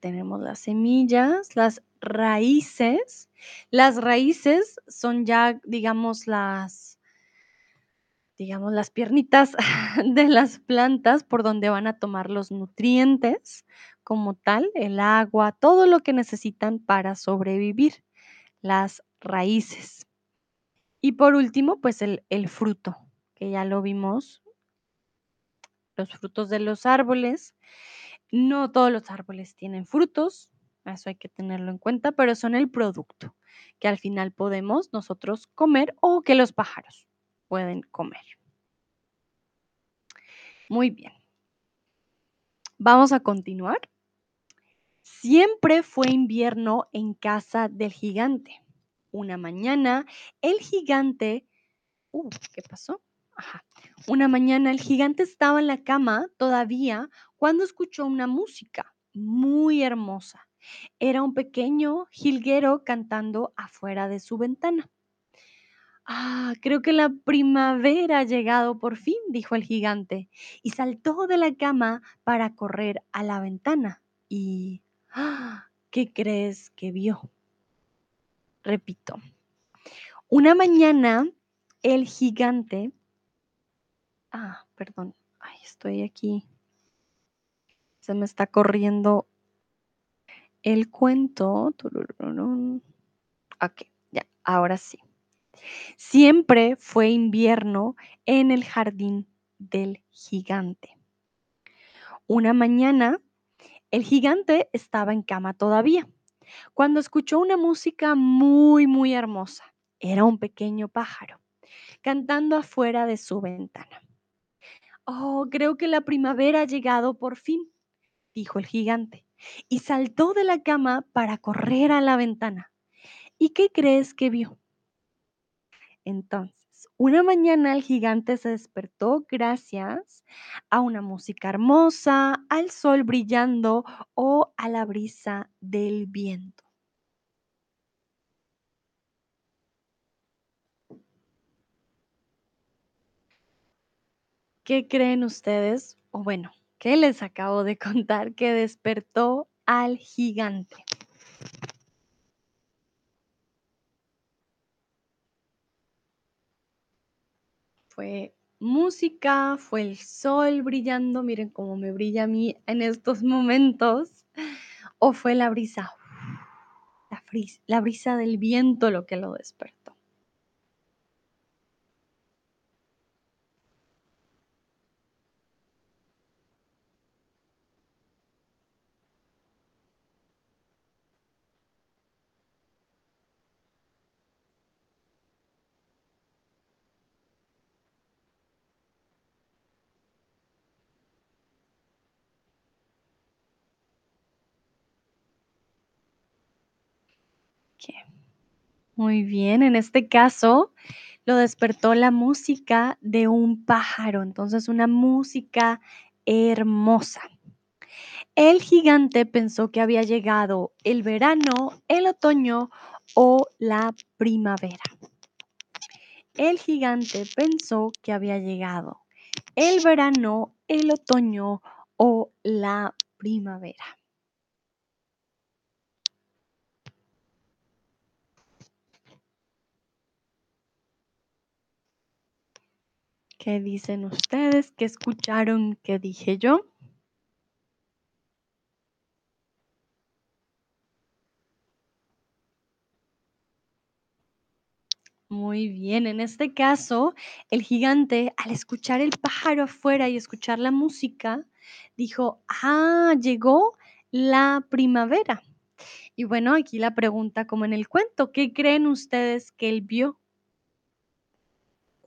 tenemos las semillas, las raíces. Las raíces son ya, digamos, las, digamos, las piernitas de las plantas por donde van a tomar los nutrientes como tal, el agua, todo lo que necesitan para sobrevivir, las raíces. Y por último, pues el, fruto, que ya lo vimos, los frutos de los árboles. No todos los árboles tienen frutos, eso hay que tenerlo en cuenta, pero son el producto que al final podemos nosotros comer o que los pájaros pueden comer. Muy bien. Vamos a continuar. Siempre fue invierno en casa del gigante. Una mañana, el gigante... Uh, ¿qué pasó? Ajá. Una mañana el gigante estaba en la cama todavía cuando escuchó una música muy hermosa. Era un pequeño jilguero cantando afuera de su ventana. Ah, creo que la primavera ha llegado por fin, dijo el gigante, y saltó de la cama para correr a la ventana. Y ¡Ah! ¿Qué crees que vio? Repito. Una mañana, el gigante... Ah, perdón. Ay, estoy aquí. Se me está corriendo el cuento. Ok, ya, ahora sí. Siempre fue invierno en el jardín del gigante. Una mañana, el gigante estaba en cama todavía, cuando escuchó una música muy, muy hermosa. Era un pequeño pájaro, cantando afuera de su ventana. Oh, creo que la primavera ha llegado por fin, dijo el gigante, y saltó de la cama para correr a la ventana. ¿Y qué crees que vio? Entonces, una mañana el gigante se despertó gracias a una música hermosa, al sol brillando o a la brisa del viento. ¿Qué creen ustedes? O bueno, ¿qué les acabo de contar que despertó al gigante? ¿Fue música? ¿Fue el sol brillando? Miren cómo me brilla a mí en estos momentos. ¿O fue la brisa? La, fris- la brisa del viento lo que lo despertó. Ok. Muy bien, en este caso lo despertó la música de un pájaro, entonces una música hermosa. El gigante pensó que había llegado el verano, el otoño o la primavera. El gigante pensó que había llegado el verano, el otoño o la primavera. ¿Qué dicen ustedes? ¿Qué escucharon que dije yo? Muy bien, en este caso, el gigante, al escuchar el pájaro afuera y escuchar la música, dijo, ah, llegó la primavera. Y bueno, aquí la pregunta como en el cuento, ¿qué creen ustedes que él vio?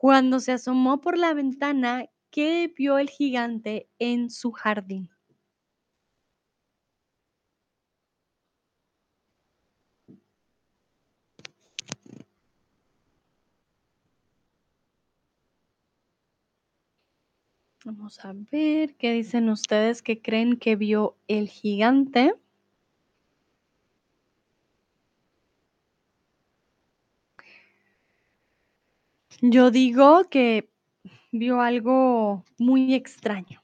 Cuando se asomó por la ventana, ¿qué vio el gigante en su jardín? Vamos a ver, ¿qué dicen ustedes que creen que vio el gigante? Yo digo que vio algo muy extraño,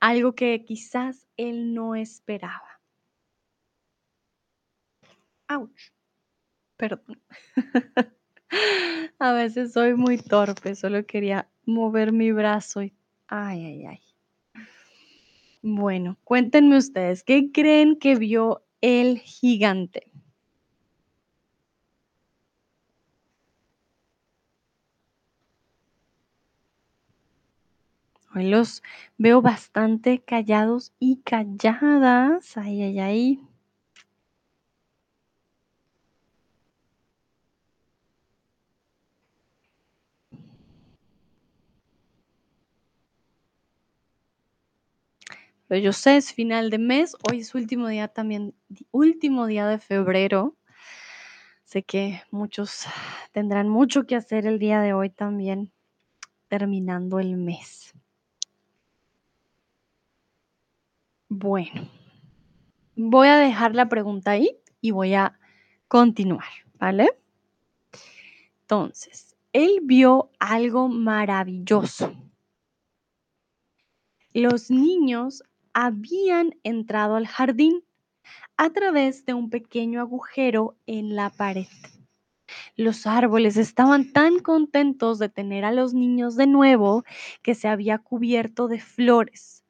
algo que quizás él no esperaba. Ouch, perdón. A veces soy muy torpe, solo quería mover mi brazo y... Ay, ay, ay. Bueno, cuéntenme ustedes, ¿qué creen que vio el gigante? Los veo bastante callados y calladas. Ay, ay, ay. Pero yo sé, es final de mes, hoy es último día también, último día de febrero. Sé que muchos tendrán mucho que hacer el día de hoy también, terminando el mes. Bueno, voy a dejar la pregunta ahí y voy a continuar, ¿vale? Entonces, él vio algo maravilloso. Los niños habían entrado al jardín a través de un pequeño agujero en la pared. Los árboles estaban tan contentos de tener a los niños de nuevo que se había cubierto de flores.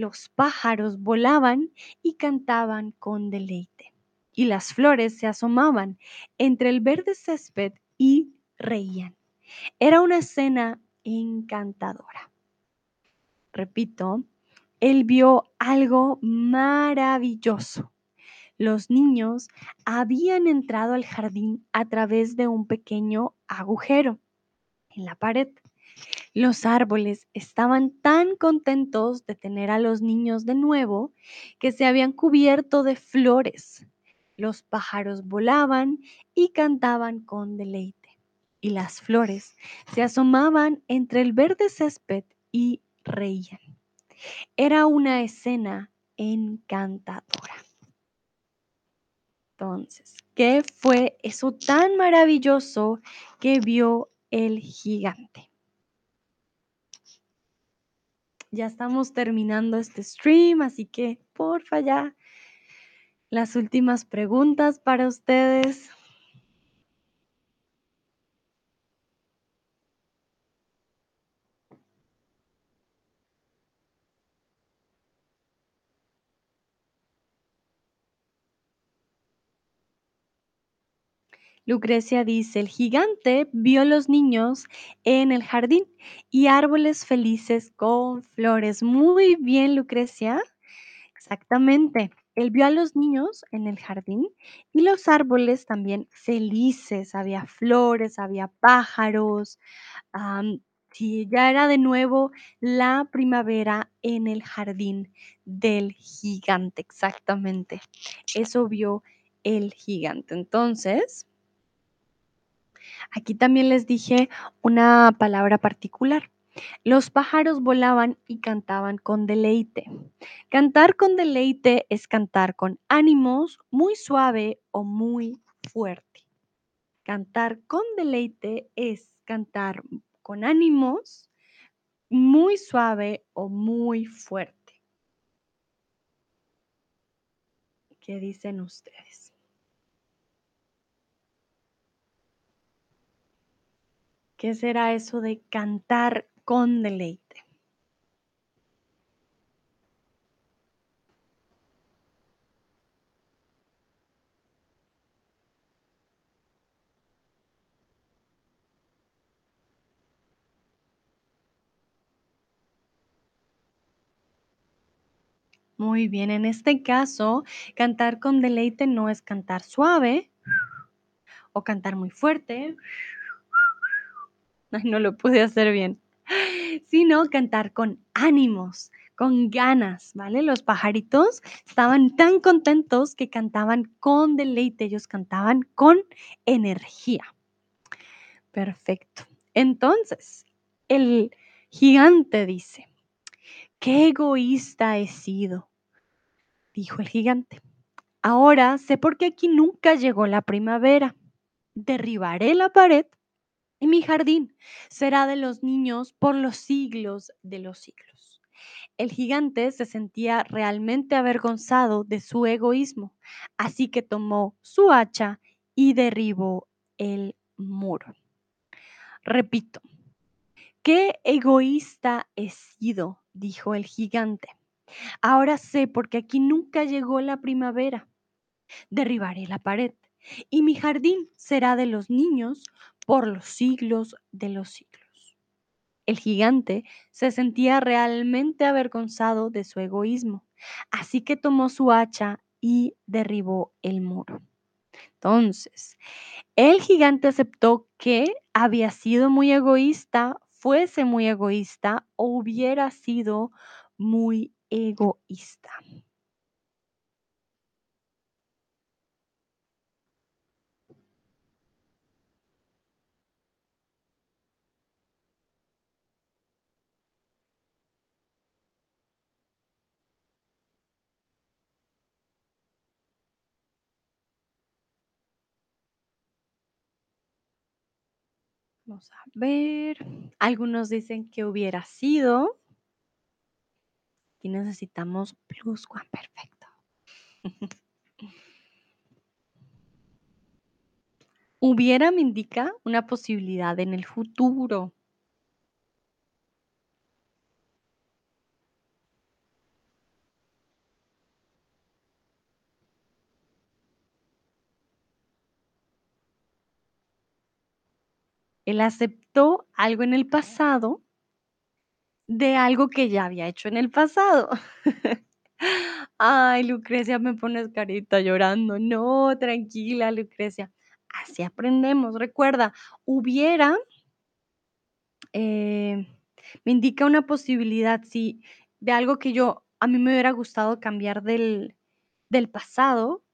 Los pájaros volaban y cantaban con deleite. Y las flores se asomaban entre el verde césped y reían. Era una escena encantadora. Repito, él vio algo maravilloso. Los niños habían entrado al jardín a través de un pequeño agujero en la pared. Los árboles estaban tan contentos de tener a los niños de nuevo que se habían cubierto de flores. Los pájaros volaban y cantaban con deleite. Y las flores se asomaban entre el verde césped y reían. Era una escena encantadora. Entonces, ¿qué fue eso tan maravilloso que vio el gigante? Ya estamos terminando este stream, así que porfa ya las últimas preguntas para ustedes. Lucrecia dice, el gigante vio los niños en el jardín y árboles felices con flores. Muy bien, Lucrecia. Exactamente. Él vio a los niños en el jardín y los árboles también felices. Había flores, había pájaros. sí, ya era de nuevo la primavera en el jardín del gigante. Exactamente. Eso vio el gigante. Entonces, Aquí también les dije una palabra particular. Los pájaros volaban y cantaban con deleite. Cantar con deleite es cantar con ánimos muy suave o muy fuerte. Cantar con deleite es cantar con ánimos muy suave o muy fuerte. ¿Qué dicen ustedes? ¿Qué será eso de cantar con deleite? Muy bien, en este caso, cantar con deleite no es cantar suave o cantar muy fuerte Ay, no lo pude hacer bien. Sino cantar con ánimos, con ganas, ¿vale? Los pajaritos estaban tan contentos que cantaban con deleite, ellos cantaban con energía. Perfecto. Entonces, el gigante dice, qué egoísta he sido, dijo el gigante. Ahora sé por qué aquí nunca llegó la primavera. Derribaré la pared y mi jardín será de los niños por los siglos de los siglos. El gigante se sentía realmente avergonzado de su egoísmo, así que tomó su hacha y derribó el muro. Repito, qué egoísta he sido, dijo el gigante. Ahora sé por qué aquí nunca llegó la primavera. Derribaré la pared y mi jardín será de los niños por los siglos de los siglos. El gigante se sentía realmente avergonzado de su egoísmo, así que tomó su hacha y derribó el muro. Entonces, el gigante aceptó que había sido muy egoísta, fuese muy egoísta o hubiera sido muy egoísta. Vamos a ver. Algunos dicen que hubiera sido. Y necesitamos plus one perfecto. hubiera me indica una posibilidad en el futuro. Él aceptó algo en el pasado de algo que ya había hecho en el pasado. Ay, Lucrecia, me pones carita llorando. No, tranquila, Lucrecia. Así aprendemos. Recuerda, hubiera, eh, me indica una posibilidad, sí, de algo que yo, a mí me hubiera gustado cambiar del, del pasado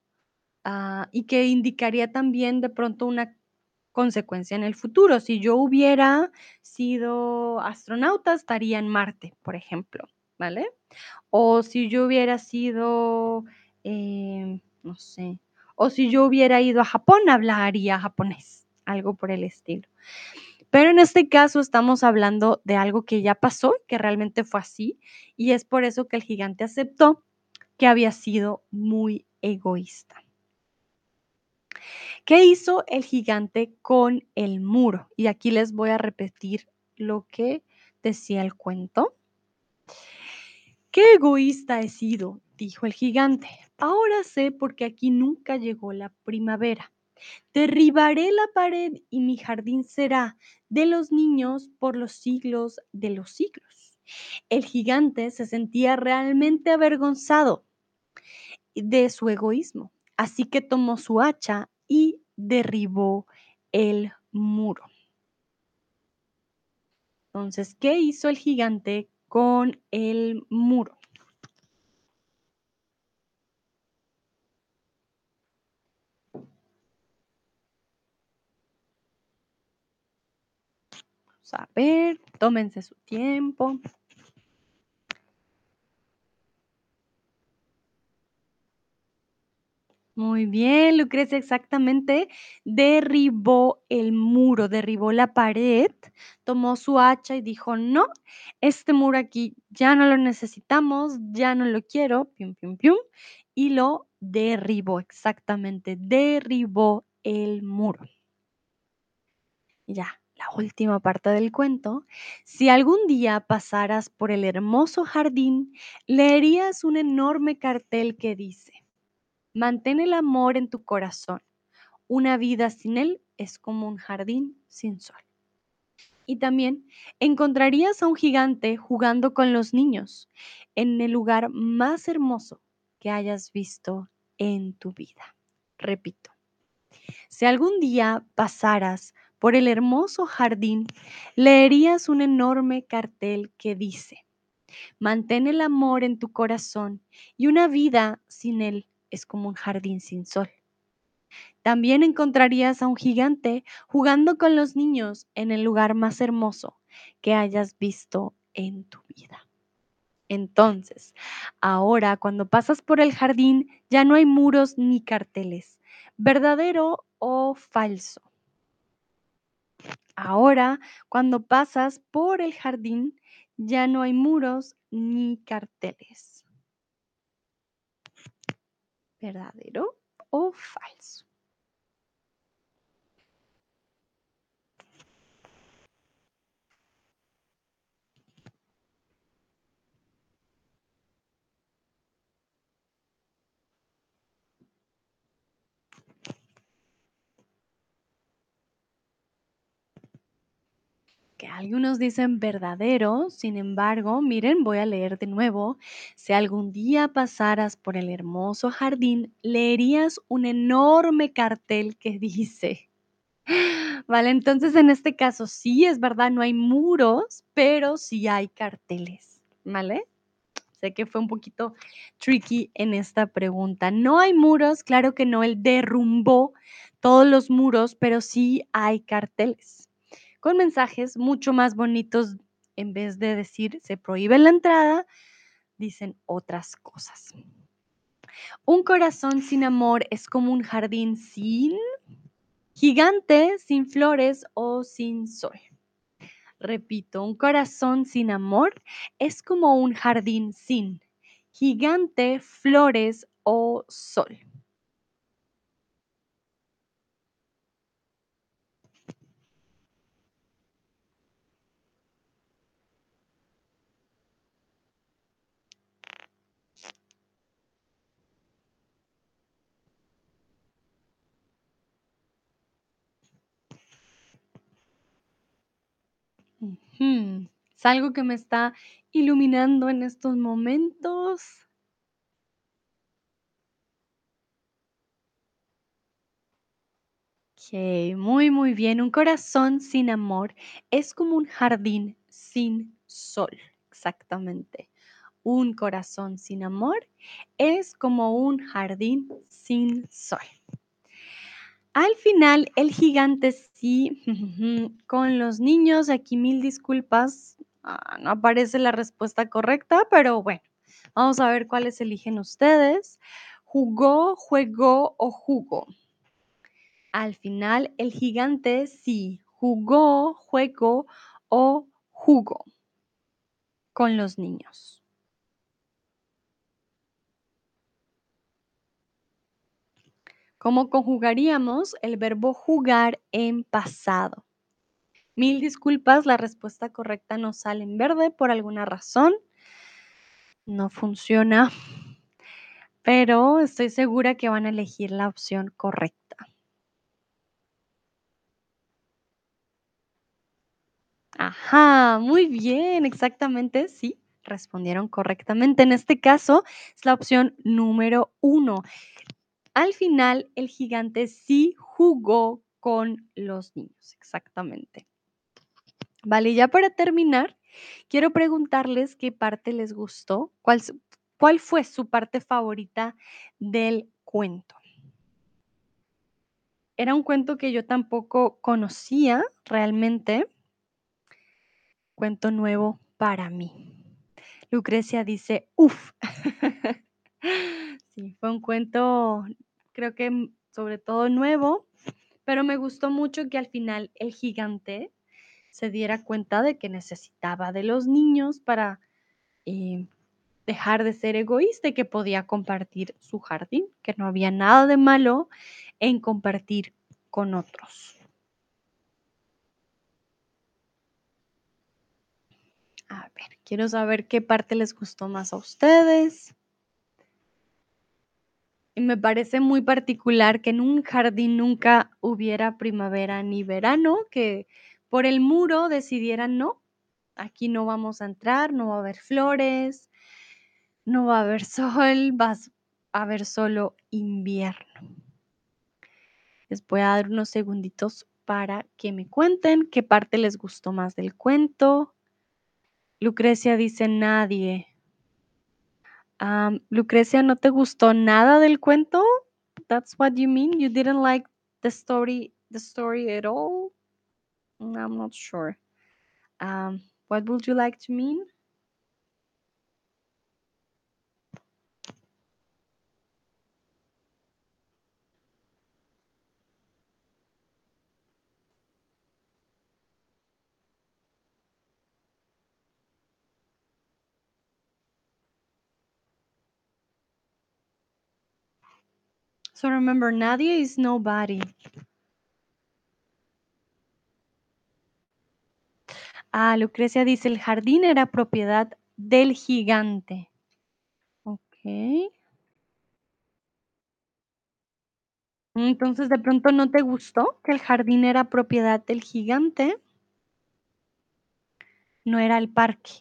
ah, y que indicaría también de pronto una consecuencia en el futuro. Si yo hubiera sido astronauta, estaría en Marte, por ejemplo, ¿vale? O si yo hubiera sido, em, no sé, o si yo hubiera ido a Japón, hablaría japonés, algo por el estilo. Pero en este caso estamos hablando de algo que ya pasó, que realmente fue así, y es por eso que el gigante aceptó que había sido muy egoísta. ¿Qué hizo el gigante con el muro? Y aquí les voy a repetir lo que decía el cuento. Qué egoísta he sido, dijo el gigante. Ahora sé por qué aquí nunca llegó la primavera. Derribaré la pared y mi jardín será de los niños por los siglos de los siglos. El gigante se sentía realmente avergonzado de su egoísmo, así que tomó su hacha y derribó el muro. Entonces, ¿qué hizo el gigante con el muro? Vamos a ver, tómense su tiempo. Muy bien, Lucrecia, exactamente. Derribó el muro, derribó la pared, tomó su hacha y dijo, no, este muro aquí ya no lo necesitamos, ya no lo quiero, pium, pium, pium, y lo derribó, exactamente, derribó el muro. Ya, la última parte del cuento. Si algún día pasaras por el hermoso jardín, leerías un enorme cartel que dice, Mantén el amor en tu corazón. Una vida sin él es como un jardín sin sol. Y también encontrarías a un gigante jugando con los niños en el lugar más hermoso que hayas visto en tu vida. Repito, si algún día pasaras por el hermoso jardín, leerías un enorme cartel que dice, mantén el amor en tu corazón y una vida sin él es como un jardín sin sol. También encontrarías a un gigante jugando con los niños en el lugar más hermoso que hayas visto en tu vida. Entonces, ahora cuando pasas por el jardín ya no hay muros ni carteles, verdadero o falso. Ahora, cuando pasas por el jardín, ya no hay muros ni carteles. Verdadero o falso. Que algunos dicen verdadero, sin embargo, miren, voy a leer de nuevo. Si algún día pasaras por el hermoso jardín, leerías un enorme cartel que dice, vale, entonces en este caso sí es verdad, no hay muros, pero sí hay carteles, ¿vale? Sé que fue un poquito tricky en esta pregunta. No hay muros, claro que no, él derrumbó todos los muros, pero sí hay carteles con mensajes mucho más bonitos. En vez de decir se prohíbe la entrada, dicen otras cosas. Un corazón sin amor es como un jardín sin gigante, sin flores o sin sol. Repito, un corazón sin amor es como un jardín sin gigante, flores o sol. Es algo que me está iluminando en estos momentos. Ok, muy, muy bien. Un corazón sin amor es como un jardín sin sol. Exactamente. Un corazón sin amor es como un jardín sin sol. Al final, el gigante sí, con los niños, aquí mil disculpas, ah, no aparece la respuesta correcta, pero bueno, vamos a ver cuáles eligen ustedes. ¿Jugó, juegó o jugó? Al final, el gigante sí, jugó, juego o jugó con los niños. ¿Cómo conjugaríamos el verbo jugar en pasado? Mil disculpas, la respuesta correcta no sale en verde por alguna razón. No funciona, pero estoy segura que van a elegir la opción correcta. Ajá, muy bien, exactamente, sí, respondieron correctamente. En este caso es la opción número uno. Al final, el gigante sí jugó con los niños, exactamente. Vale, ya para terminar, quiero preguntarles qué parte les gustó, cuál, cuál fue su parte favorita del cuento. Era un cuento que yo tampoco conocía realmente, cuento nuevo para mí. Lucrecia dice, uff. Sí, fue un cuento, creo que mm, sobre todo nuevo, pero me gustó mucho que al final el gigante se diera cuenta de que necesitaba de los niños para eh, dejar de ser egoísta y que podía compartir su jardín, que no había nada de malo en compartir con otros. A ver, quiero saber qué parte les gustó más a ustedes. Y me parece muy particular que en un jardín nunca hubiera primavera ni verano, que por el muro decidieran no, aquí no vamos a entrar, no va a haber flores, no va a haber sol, va a haber solo invierno. Les voy a dar unos segunditos para que me cuenten qué parte les gustó más del cuento. Lucrecia dice nadie. Am, Lucrecia, ¿no te gustó nada del cuento? That's what you mean? You didn't like the story the story at all? Mm, I'm not sure. Um, what would you like to mean? Remember, nadie is nobody. Ah, Lucrecia dice, el jardín era propiedad del gigante. Ok. Entonces, de pronto no te gustó que el jardín era propiedad del gigante. No era el parque.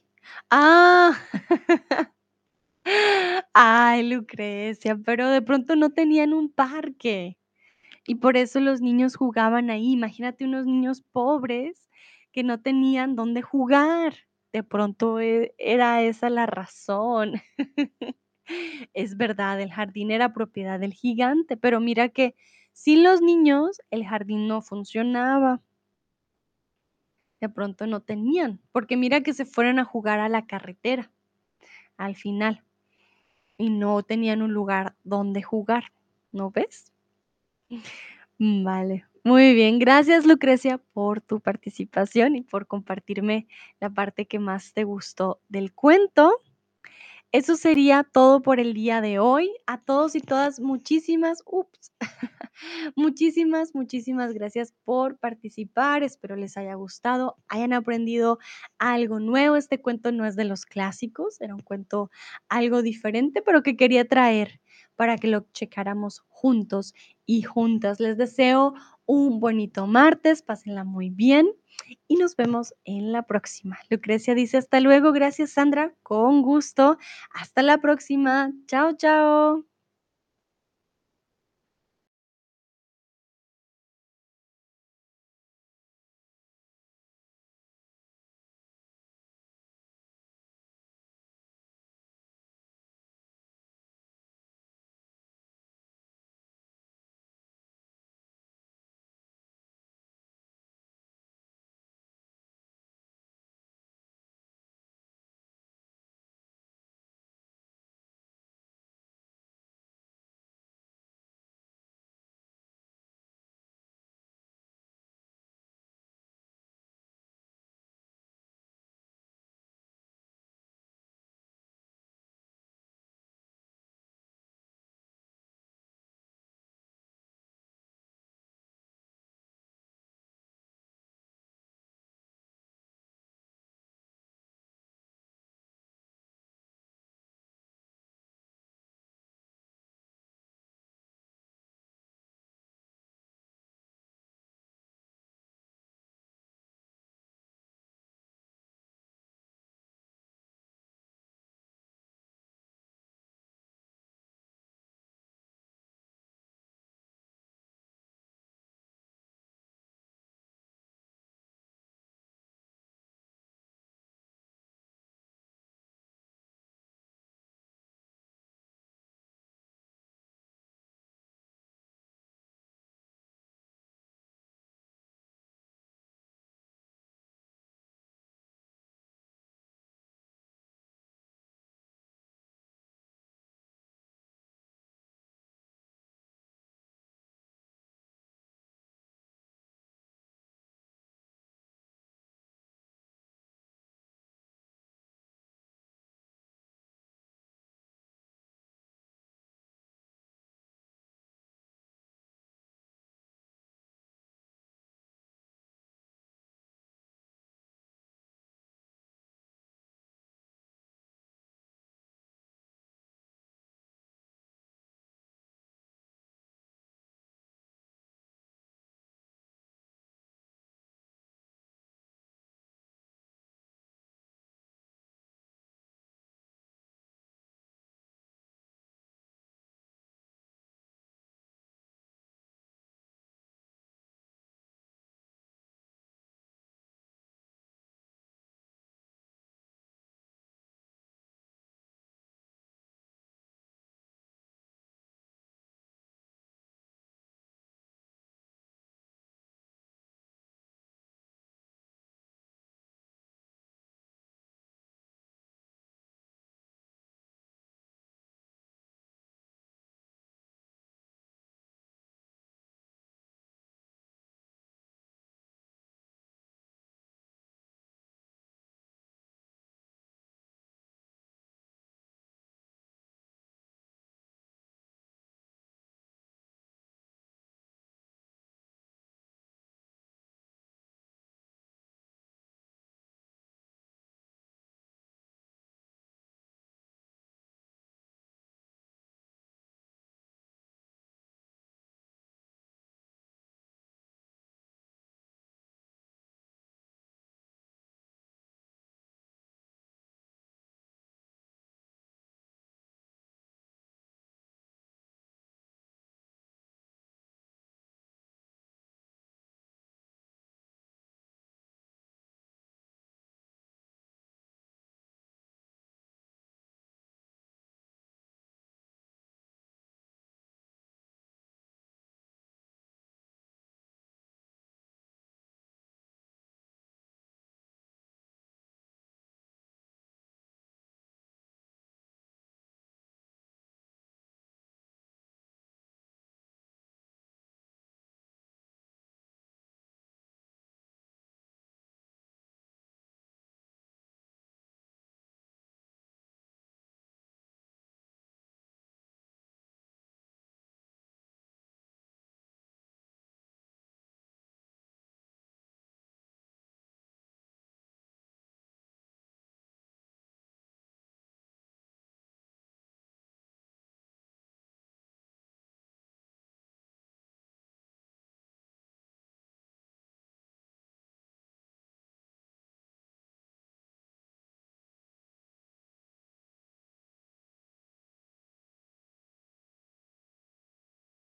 Ah. Ay, Lucrecia, pero de pronto no tenían un parque. Y por eso los niños jugaban ahí. Imagínate unos niños pobres que no tenían dónde jugar. De pronto e- era esa la razón. Es verdad, el jardín era propiedad del gigante, pero mira que sin los niños el jardín no funcionaba. De pronto no tenían, porque mira que se fueron a jugar a la carretera al final y no tenían un lugar donde jugar, ¿no ves? Mm, Vale, muy bien. Gracias, Lucrecia, por tu participación y por compartirme la parte que más te gustó del cuento. Eso sería todo por el día de hoy. A todos y todas, muchísimas, ups, muchísimas, muchísimas gracias por participar. Espero les haya gustado, hayan aprendido algo nuevo. Este cuento no es de los clásicos, era un cuento algo diferente, pero que quería traer para que lo checáramos juntos y juntas. Les deseo un bonito martes, pásenla muy bien y nos vemos en la próxima. Lucrecia dice hasta luego, gracias Sandra, con gusto. Hasta la próxima. Chao, chao.